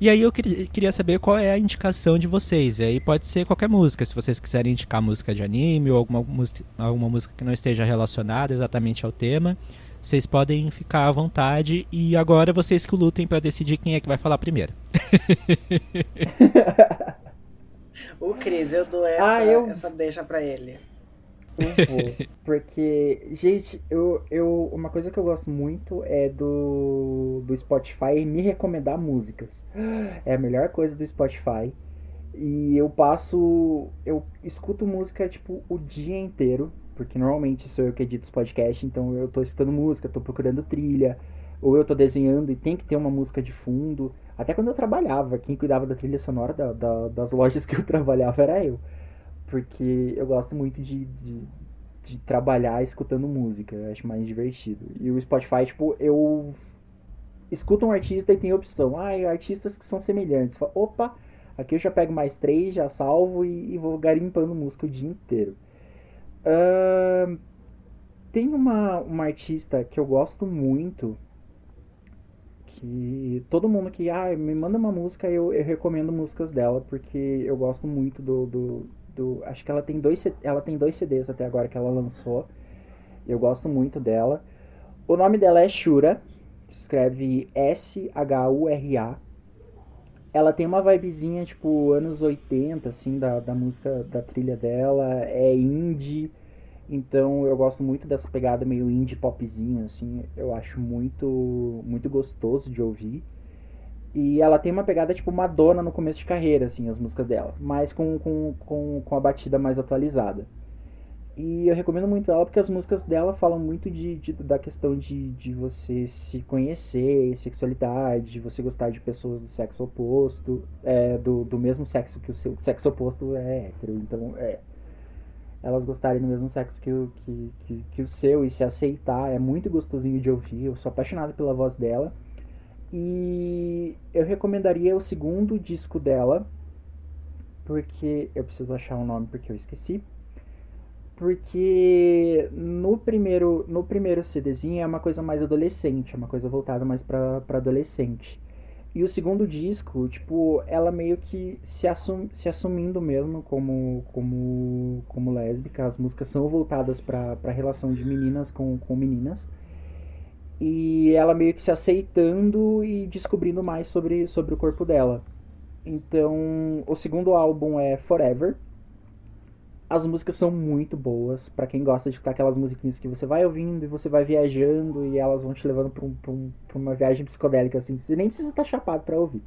E aí eu queria saber qual é a indicação de vocês. E aí pode ser qualquer música, se vocês quiserem indicar música de anime ou alguma, música- alguma música que não esteja relacionada exatamente ao tema. Vocês podem ficar à vontade e agora vocês que lutem para decidir quem é que vai falar primeiro. *laughs* *laughs* O Cris, eu dou essa, Ah, eu- essa deixa pra ele. *laughs* Porque, gente, eu, eu, uma coisa que eu gosto muito é do, do Spotify me recomendar músicas. É a melhor coisa do Spotify. E eu passo. Eu escuto música, tipo, o dia inteiro. Porque normalmente sou eu que edito os podcasts, então eu tô escutando música, tô procurando trilha. Ou eu tô desenhando e tem que ter uma música de fundo. Até quando eu trabalhava, quem cuidava da trilha sonora da- da- das lojas que eu *laughs* trabalhava era eu. Porque eu gosto muito de, de, de trabalhar escutando música, eu acho mais divertido. E o Spotify, tipo, eu escuto um artista e tem opção. Ah, artistas que são semelhantes. Fala, Opa, aqui eu já pego mais três, já salvo e, e vou garimpando música o dia inteiro. Ahn, tem uma, uma artista que eu gosto muito, que todo mundo que ah, me manda uma música, eu, eu recomendo músicas dela, porque eu gosto muito do, do, Acho que ela tem, dois, ela tem dois CDs até agora que ela lançou. Eu gosto muito dela. O nome dela é Shura, escreve S-H-U-R-A. Ela tem uma vibezinha, tipo, anos 80, assim, da, da música, da trilha dela. É indie. Então eu gosto muito dessa pegada meio indie popzinho, assim. Eu acho muito, muito gostoso de ouvir. E ela tem uma pegada tipo Madonna no começo de carreira, assim, as músicas dela. Mas com, com, com, com a batida mais atualizada. E eu recomendo muito ela porque as músicas dela falam muito de, de- da questão de, de você se conhecer, sexualidade, de você gostar de pessoas do sexo oposto, é, do, do mesmo sexo que o seu sexo oposto é hétero. Então, é, elas gostarem do mesmo sexo que o, que, que, que o seu e se aceitar. É muito gostosinho de ouvir. Eu sou apaixonado pela voz dela. E eu recomendaria o segundo disco dela, porque eu preciso achar o nome porque eu esqueci. Porque no primeiro, no primeiro CDzinho é uma coisa mais adolescente, é uma coisa voltada mais pra adolescente. E o segundo disco, tipo, ela meio que se, assum, se assumindo mesmo como, como, como lésbica. As músicas são voltadas pra, pra relação de meninas com, com meninas. E ela meio que se aceitando e descobrindo mais sobre, sobre o corpo dela. Então, o segundo álbum é Forever. As músicas são muito boas, pra quem gosta de escutar aquelas musiquinhas que você vai ouvindo e você vai viajando e elas vão te levando pra, um, pra, um, pra uma viagem psicodélica, assim. Você nem precisa estar chapado pra ouvir.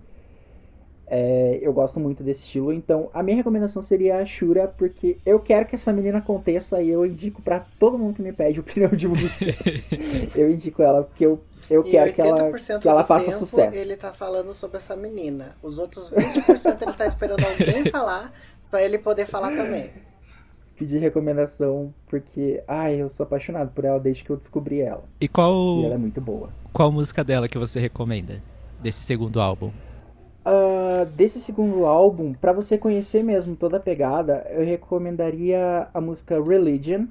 É, eu gosto muito desse estilo, então a minha recomendação seria a Shura, porque eu quero que essa menina aconteça e eu indico pra todo mundo que me pede *laughs* opinião de música. *laughs* eu indico ela porque eu, eu E quero que ela, 80% que ela faça tempo sucesso. ele tá falando sobre essa menina. Os outros 20% ele tá esperando alguém *laughs* falar pra ele poder falar também. Pedir recomendação porque, ai, eu sou apaixonado por ela desde que eu descobri ela. E qual, E ela é muito boa. qual música dela que você recomenda? Desse segundo álbum? Ah, desse segundo álbum, pra você conhecer mesmo toda a pegada, eu recomendaria a música Religion,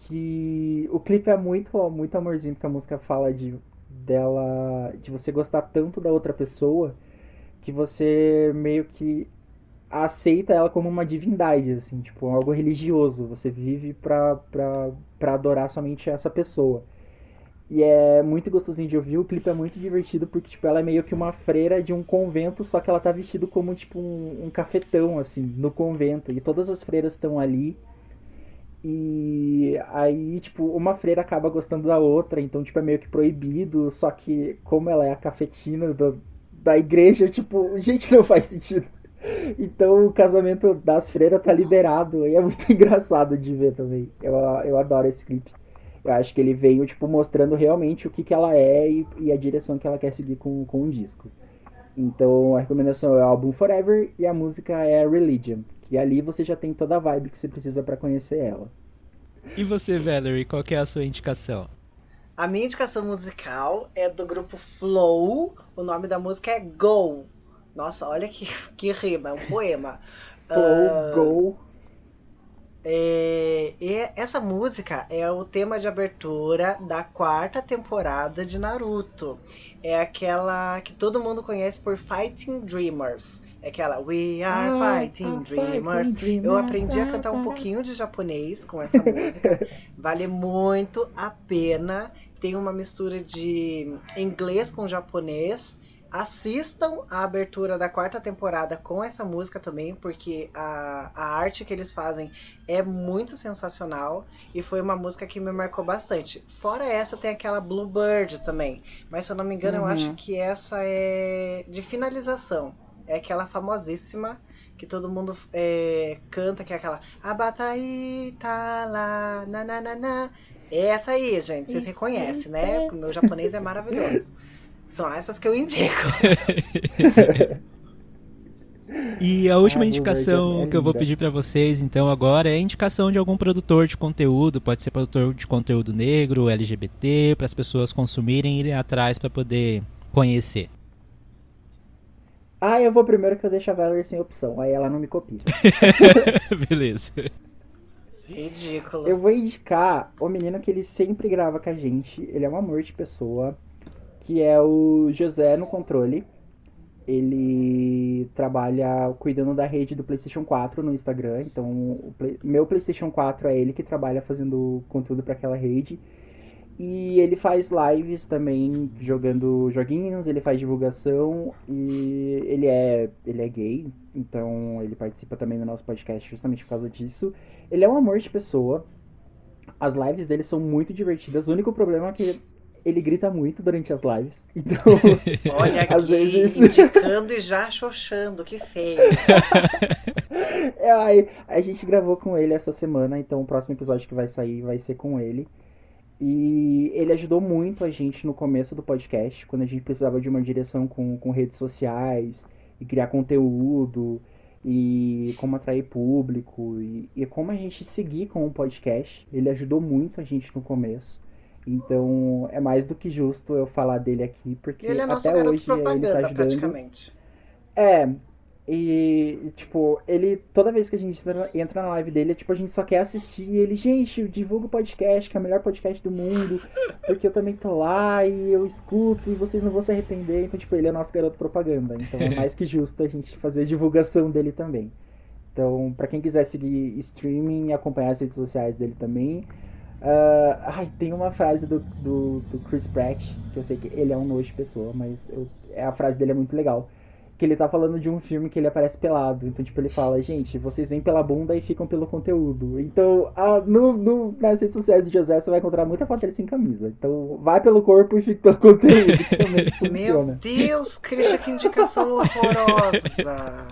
que o clipe é muito, muito amorzinho, porque a música fala de dela, de você gostar tanto da outra pessoa que você meio que aceita ela como uma divindade, assim, tipo, algo religioso. Você vive pra, pra adorar somente essa pessoa. E é muito gostosinho de ouvir, o clipe é muito divertido porque, tipo, ela é meio que uma freira de um convento, só que ela tá vestida como, tipo, um, um cafetão, assim, no convento. E todas as freiras estão ali. E aí, tipo, uma freira acaba gostando da outra, então, tipo, é meio que proibido, só que como ela é a cafetina do, da igreja, tipo, gente, não faz sentido. *laughs* Então o casamento das freiras tá liberado e é muito *laughs* engraçado de ver também. Eu, eu adoro esse clipe. Eu acho que ele veio, tipo, mostrando realmente o que, que ela é e, e a direção que ela quer seguir com, com o disco. Então a recomendação é o álbum Forever e a música é Religion. Que ali você já tem toda a vibe que você precisa pra conhecer ela. E você, Valerie, qual que é a sua indicação? A minha indicação musical é do grupo Flow. O nome da música é Go. Nossa, olha que, que rima, é um poema. Flow, Ah, Go. É, e essa música é o tema de abertura da quarta temporada de Naruto. É aquela que todo mundo conhece por Fighting Dreamers. É aquela We Are Ah, Fighting ah, Dreamers. Fighting Eu aprendi a cantar um Dreamers. pouquinho de japonês com essa música. *laughs* Vale muito a pena. Tem uma mistura de inglês com japonês. Assistam a abertura da quarta temporada com essa música também, porque a, a arte que eles fazem é muito sensacional e foi uma música que me marcou bastante. Fora essa, tem aquela Bluebird também, mas se eu não me engano, eu Uhum. acho que essa é de finalização. É aquela famosíssima que todo mundo é, canta, que é aquela Abatai tá lá, na na na na. É essa aí, gente, vocês reconhecem, né? *laughs* Porque o meu japonês é maravilhoso. São essas que eu indico. *laughs* E a última Ah, indicação é que eu vou pedir pra vocês, então, agora é indicação de algum produtor de conteúdo, pode ser produtor de conteúdo negro, LGBT, para as pessoas consumirem e irem atrás pra poder conhecer. Ah, eu vou primeiro que eu deixo a Valerie sem opção, aí ela não me copia. *laughs* Beleza. Ridículo. Eu vou indicar o menino que ele sempre grava com a gente. Ele é um amor de pessoa. Que é o José no controle. Ele trabalha cuidando da rede do PlayStation 4 no Instagram. Então, Play- meu PlayStation 4 é ele que trabalha fazendo conteúdo para aquela rede. E ele faz lives também jogando joguinhos, ele faz divulgação e ele é, ele é gay, então ele participa também do nosso podcast justamente por causa disso. Ele é um amor de pessoa. As lives dele são muito divertidas. O único problema é que ele grita muito durante as lives. *laughs* Então, Olha aqui, às vezes *laughs* indicando e já xoxando, que feio. É, aí, a gente gravou com ele essa semana, então o próximo episódio que vai sair vai ser com ele. E ele ajudou muito a gente no começo do podcast, quando a gente precisava de uma direção com, com redes sociais, e criar conteúdo, e como atrair público, e, e como a gente seguir com o podcast. Ele ajudou muito a gente no começo. Então é mais do que justo eu falar dele aqui, porque Ele é nosso até hoje ele tá propaganda, ajudando. praticamente. É, e, tipo, ele, toda vez que a gente entra- na live dele, é, tipo, a gente só quer assistir. E ele, gente, divulga o podcast, que é o melhor podcast do mundo, porque eu também tô lá e eu escuto e vocês não vão se arrepender. Então, tipo, ele é nosso garoto propaganda. Então é mais que *laughs* justo a gente fazer a divulgação dele também. Então, pra quem quiser seguir streaming e acompanhar as redes sociais dele também. Ah, ai, tem uma frase do, do, do Chris Pratt, que eu sei que ele é um nojo de pessoa, mas eu- a frase dele é muito legal que ele tá falando de um filme que ele aparece pelado. Então, tipo, ele fala, gente, vocês vêm pela bunda e ficam pelo conteúdo. Então, a- no, no- nas redes sociais de José, você vai encontrar muita foto dele sem camisa. Então, vai pelo corpo e fica pelo conteúdo. *laughs* Meu. Deus, Christian, que indicação horrorosa.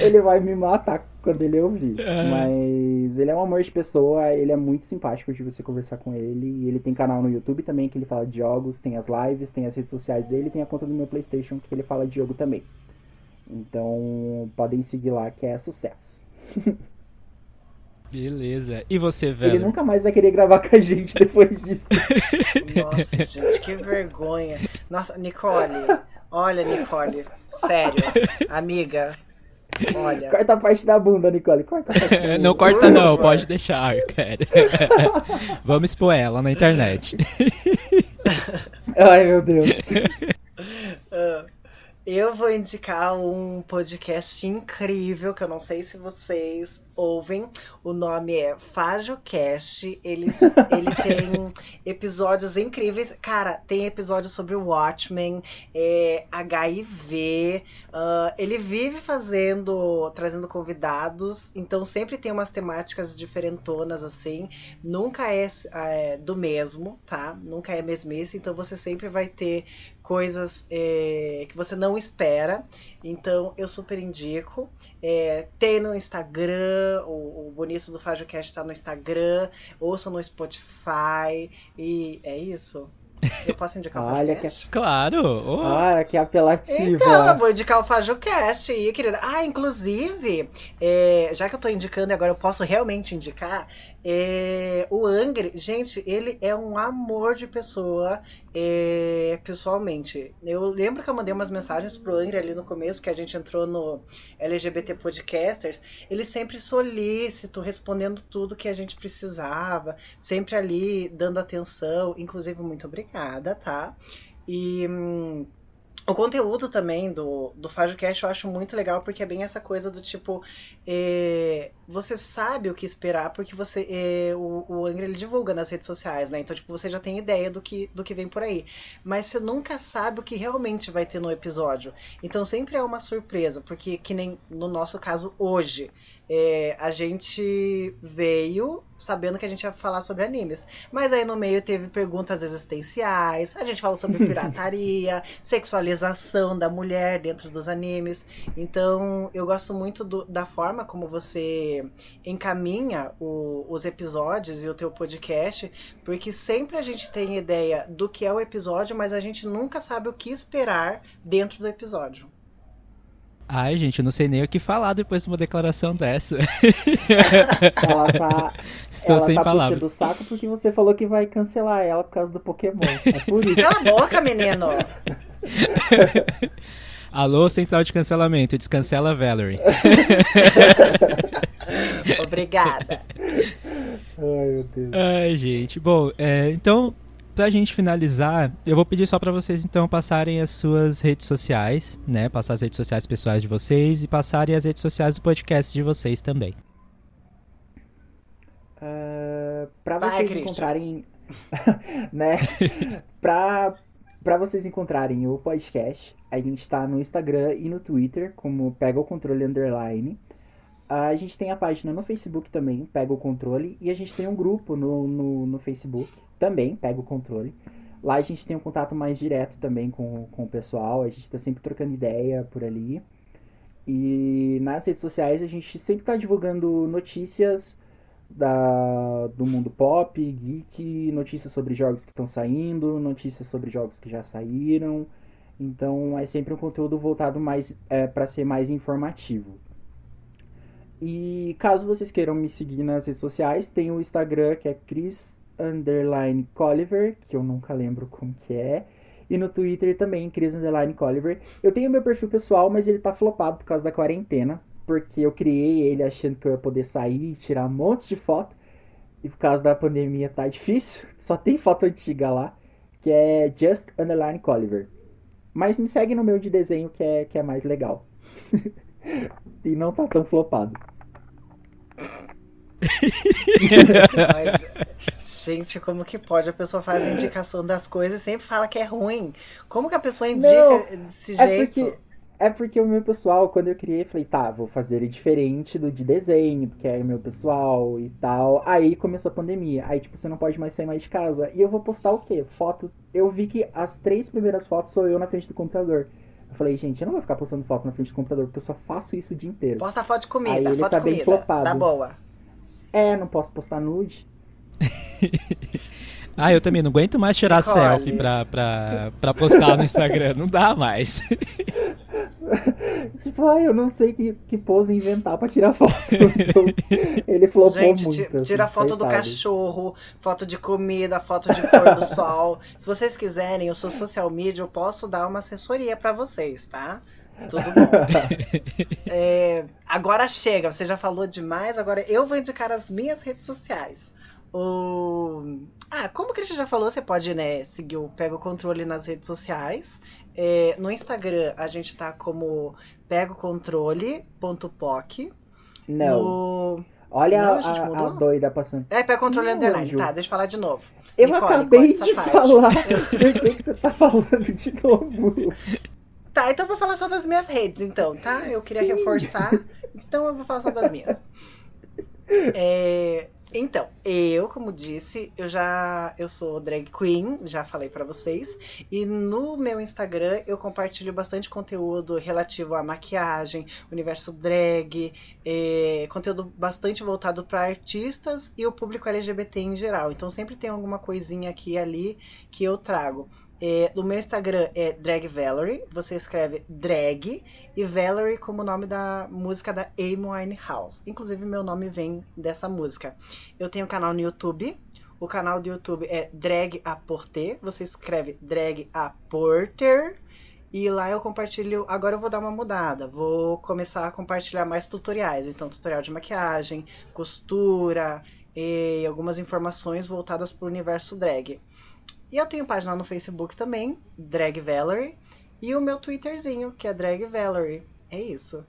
Ele vai me matar quando ele ouvir. É. Mas ele é um amor de pessoa, ele é muito simpático de você conversar com ele. E ele tem canal no YouTube também que ele fala de jogos, tem as lives, tem as redes sociais dele, tem a conta do meu PlayStation que ele fala de jogo também. Então podem seguir lá que é sucesso. Beleza. E você, Ele velho? nunca mais vai querer gravar com a gente depois disso. *laughs* Nossa, gente, que vergonha. Nossa, Nicole, olha, Nicole, sério, amiga, olha. Corta a parte da bunda, Nicole. Corta a parte da *laughs* bunda. Não corta não, pode deixar, cara. *laughs* Vamos expor ela na internet. *laughs* Ai, meu Deus. Eu vou indicar um podcast incrível que eu não sei se vocês ouvem. O nome é FajoCast. Ele, *laughs* ele tem episódios incríveis. Cara, tem episódio sobre o Watchmen, é, HIV. ah, ele vive fazendo, trazendo convidados. Então sempre tem umas temáticas diferentonas assim. Nunca é, é, do mesmo, tá? Nunca é mesmice. Então você sempre vai ter coisas é, que você não espera. Então eu super indico. É, tem no Instagram, o, o bonito do FajoCast tá no Instagram, ouçam no Spotify. E é isso. Eu posso indicar o *laughs* Olha FajoCast? Claro. oh. Ah, que apelativa. Então, eu vou indicar o FajoCast aí, querida. Ah, inclusive, é, já que eu tô indicando e agora eu posso realmente indicar, é, o Angry, gente, ele é um amor de pessoa, é, pessoalmente. Eu lembro que eu mandei umas mensagens pro Angry ali no começo, que a gente entrou no LGBT Podcasters, ele sempre solícito, respondendo tudo que a gente precisava, sempre ali dando atenção, inclusive muito obrigada, tá? E hum, o conteúdo também do, do FajoCast eu acho muito legal, porque é bem essa coisa do tipo. é, você sabe o que esperar, porque você é, o, o Angra ele divulga nas redes sociais, né? Então, tipo, você já tem ideia do que, do que vem por aí. Mas você nunca sabe o que realmente vai ter no episódio. Então sempre é uma surpresa, porque que nem no nosso caso hoje. é, a gente veio sabendo que a gente ia falar sobre animes. Mas aí no meio teve perguntas existenciais, a gente falou sobre *laughs* pirataria, sexualização da mulher dentro dos animes. Então eu gosto muito do- da forma como você encaminha o- os episódios e o teu podcast, porque sempre a gente tem ideia do que é o episódio, mas a gente nunca sabe o que esperar dentro do episódio. Ai, gente, eu não sei nem o que falar depois de uma declaração dessa. *laughs* Ela tá, Estou ela sem tá palavras. puxando o saco porque você falou que vai cancelar ela por causa do Pokémon. É por isso. Cala a boca, menino! *laughs* Alô, central de cancelamento, descancela a Valerie. *laughs* *laughs* Obrigada. Ai, meu Deus. Ai, gente. Bom, é, então, pra gente finalizar, eu vou pedir só pra vocês, então, passarem as suas redes sociais, né? Passar as redes sociais pessoais de vocês e passarem as redes sociais do podcast de vocês também. Ah, pra Vai, vocês Christian. encontrarem, *laughs* né? pra, pra vocês encontrarem o podcast, a gente tá no Instagram e no Twitter como Pega o Controle Underline. A gente tem a página no Facebook também, Pega o Controle, e a gente tem um grupo no, no, no Facebook também, Pega o Controle. Lá a gente tem um contato mais direto também com, com o pessoal, a gente tá sempre trocando ideia por ali. E nas redes sociais a gente sempre tá divulgando notícias da, do mundo pop, geek, notícias sobre jogos que estão saindo, notícias sobre jogos que já saíram. Então é sempre um conteúdo voltado mais é, para ser mais informativo. E caso vocês queiram me seguir nas redes sociais, tem o Instagram que é Chris underline Colliver, que eu nunca lembro como que é. E no Twitter também, Chris underline Colliver. Eu tenho meu perfil pessoal, mas ele tá flopado por causa da quarentena. Porque eu criei ele achando que eu ia poder sair e tirar um monte de foto. E por causa da pandemia tá difícil. *laughs* Só tem foto antiga lá. Que é Just Underline Colliver. Mas me segue no meu de desenho que é, que é mais legal. *laughs* e não tá tão flopado. Mas, gente, como que pode? A pessoa faz a indicação das coisas e sempre fala que é ruim. Como que a pessoa indica Não, desse É jeito? porque, é porque o meu pessoal, quando eu criei, falei, tá, vou fazer diferente do de desenho, porque é meu pessoal e tal. Aí começou a pandemia. Aí, tipo, você não pode mais sair mais de casa. E eu vou postar o quê? Foto. Eu vi que as três primeiras fotos sou eu na frente do computador. Eu falei, gente, eu não vou ficar postando foto na frente do computador, porque eu só faço isso o dia inteiro. Posta foto de Aí comida, ele foto tá de bem comida. flopado. Tá boa. É, não posso postar nude. *laughs* Ah, eu também não aguento mais tirar Nicole. selfie pra, pra, pra postar no Instagram. Não dá mais. *laughs* Tipo, ai, eu não sei que, que pose inventar pra tirar foto. Então, *laughs* ele flopou Gente, muito. assim, tira foto do cachorro, foto de comida, foto de pôr do sol. Se vocês quiserem, eu sou social media, eu posso dar uma assessoria pra vocês, tá? Tudo bom. *laughs* É, agora chega, você já falou demais, agora eu vou indicar as minhas redes sociais. O... Ah, como o Christian já falou, você pode né, seguir o Pega o Controle nas redes sociais. É, no Instagram, a gente tá como pegocontrole.poc. Não. No... Olha Não, a, a gente a- a mudou? doida passando. É, pega controle Sim, underline. anjo. Tá, deixa eu falar de novo. Eu Nicole, acabei de essa parte. falar. *laughs* Por que, que você tá falando de novo? Tá, então eu vou falar só das minhas redes, então, tá? Eu queria Sim. reforçar, então eu vou falar só das minhas. É, então, eu, como disse, eu já eu sou drag queen, já falei pra vocês, e no meu Instagram eu compartilho bastante conteúdo relativo à maquiagem, universo drag, é, conteúdo bastante voltado pra artistas e o público LGBT em geral. Então sempre tem alguma coisinha aqui e ali que eu trago. É, no meu Instagram é Drag Valerie. Você escreve drag e Valerie como o nome da música da Amy Winehouse. Inclusive, meu nome vem dessa música. Eu tenho um canal no YouTube. O canal do YouTube é Drag a Porter. Você escreve Drag a Porter. E lá eu compartilho. Agora eu vou dar uma mudada. Vou começar a compartilhar mais tutoriais. Então, tutorial de maquiagem, costura e algumas informações voltadas para o universo drag. E eu tenho página no Facebook também, Drag Valerie. E o meu Twitterzinho, que é Drag Valerie. É isso.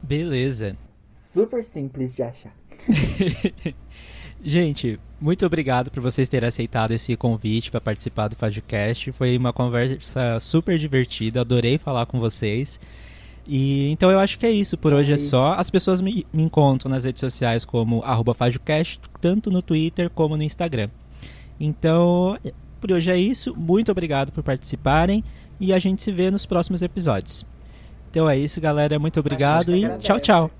Beleza. Super simples de achar. *laughs* Gente, muito obrigado por vocês terem aceitado esse convite para participar do FajoCast. Foi uma conversa super divertida, adorei falar com vocês. E então eu acho que é isso, por hoje é só. As pessoas me, me encontram nas redes sociais como arroba FajoCast, tanto no Twitter como no Instagram. Então, por hoje é isso. Muito obrigado por participarem e a gente se vê nos próximos episódios. Então é isso, galera. Muito obrigado e tchau, tchau.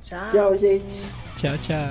Tchau, gente. tchau, tchau.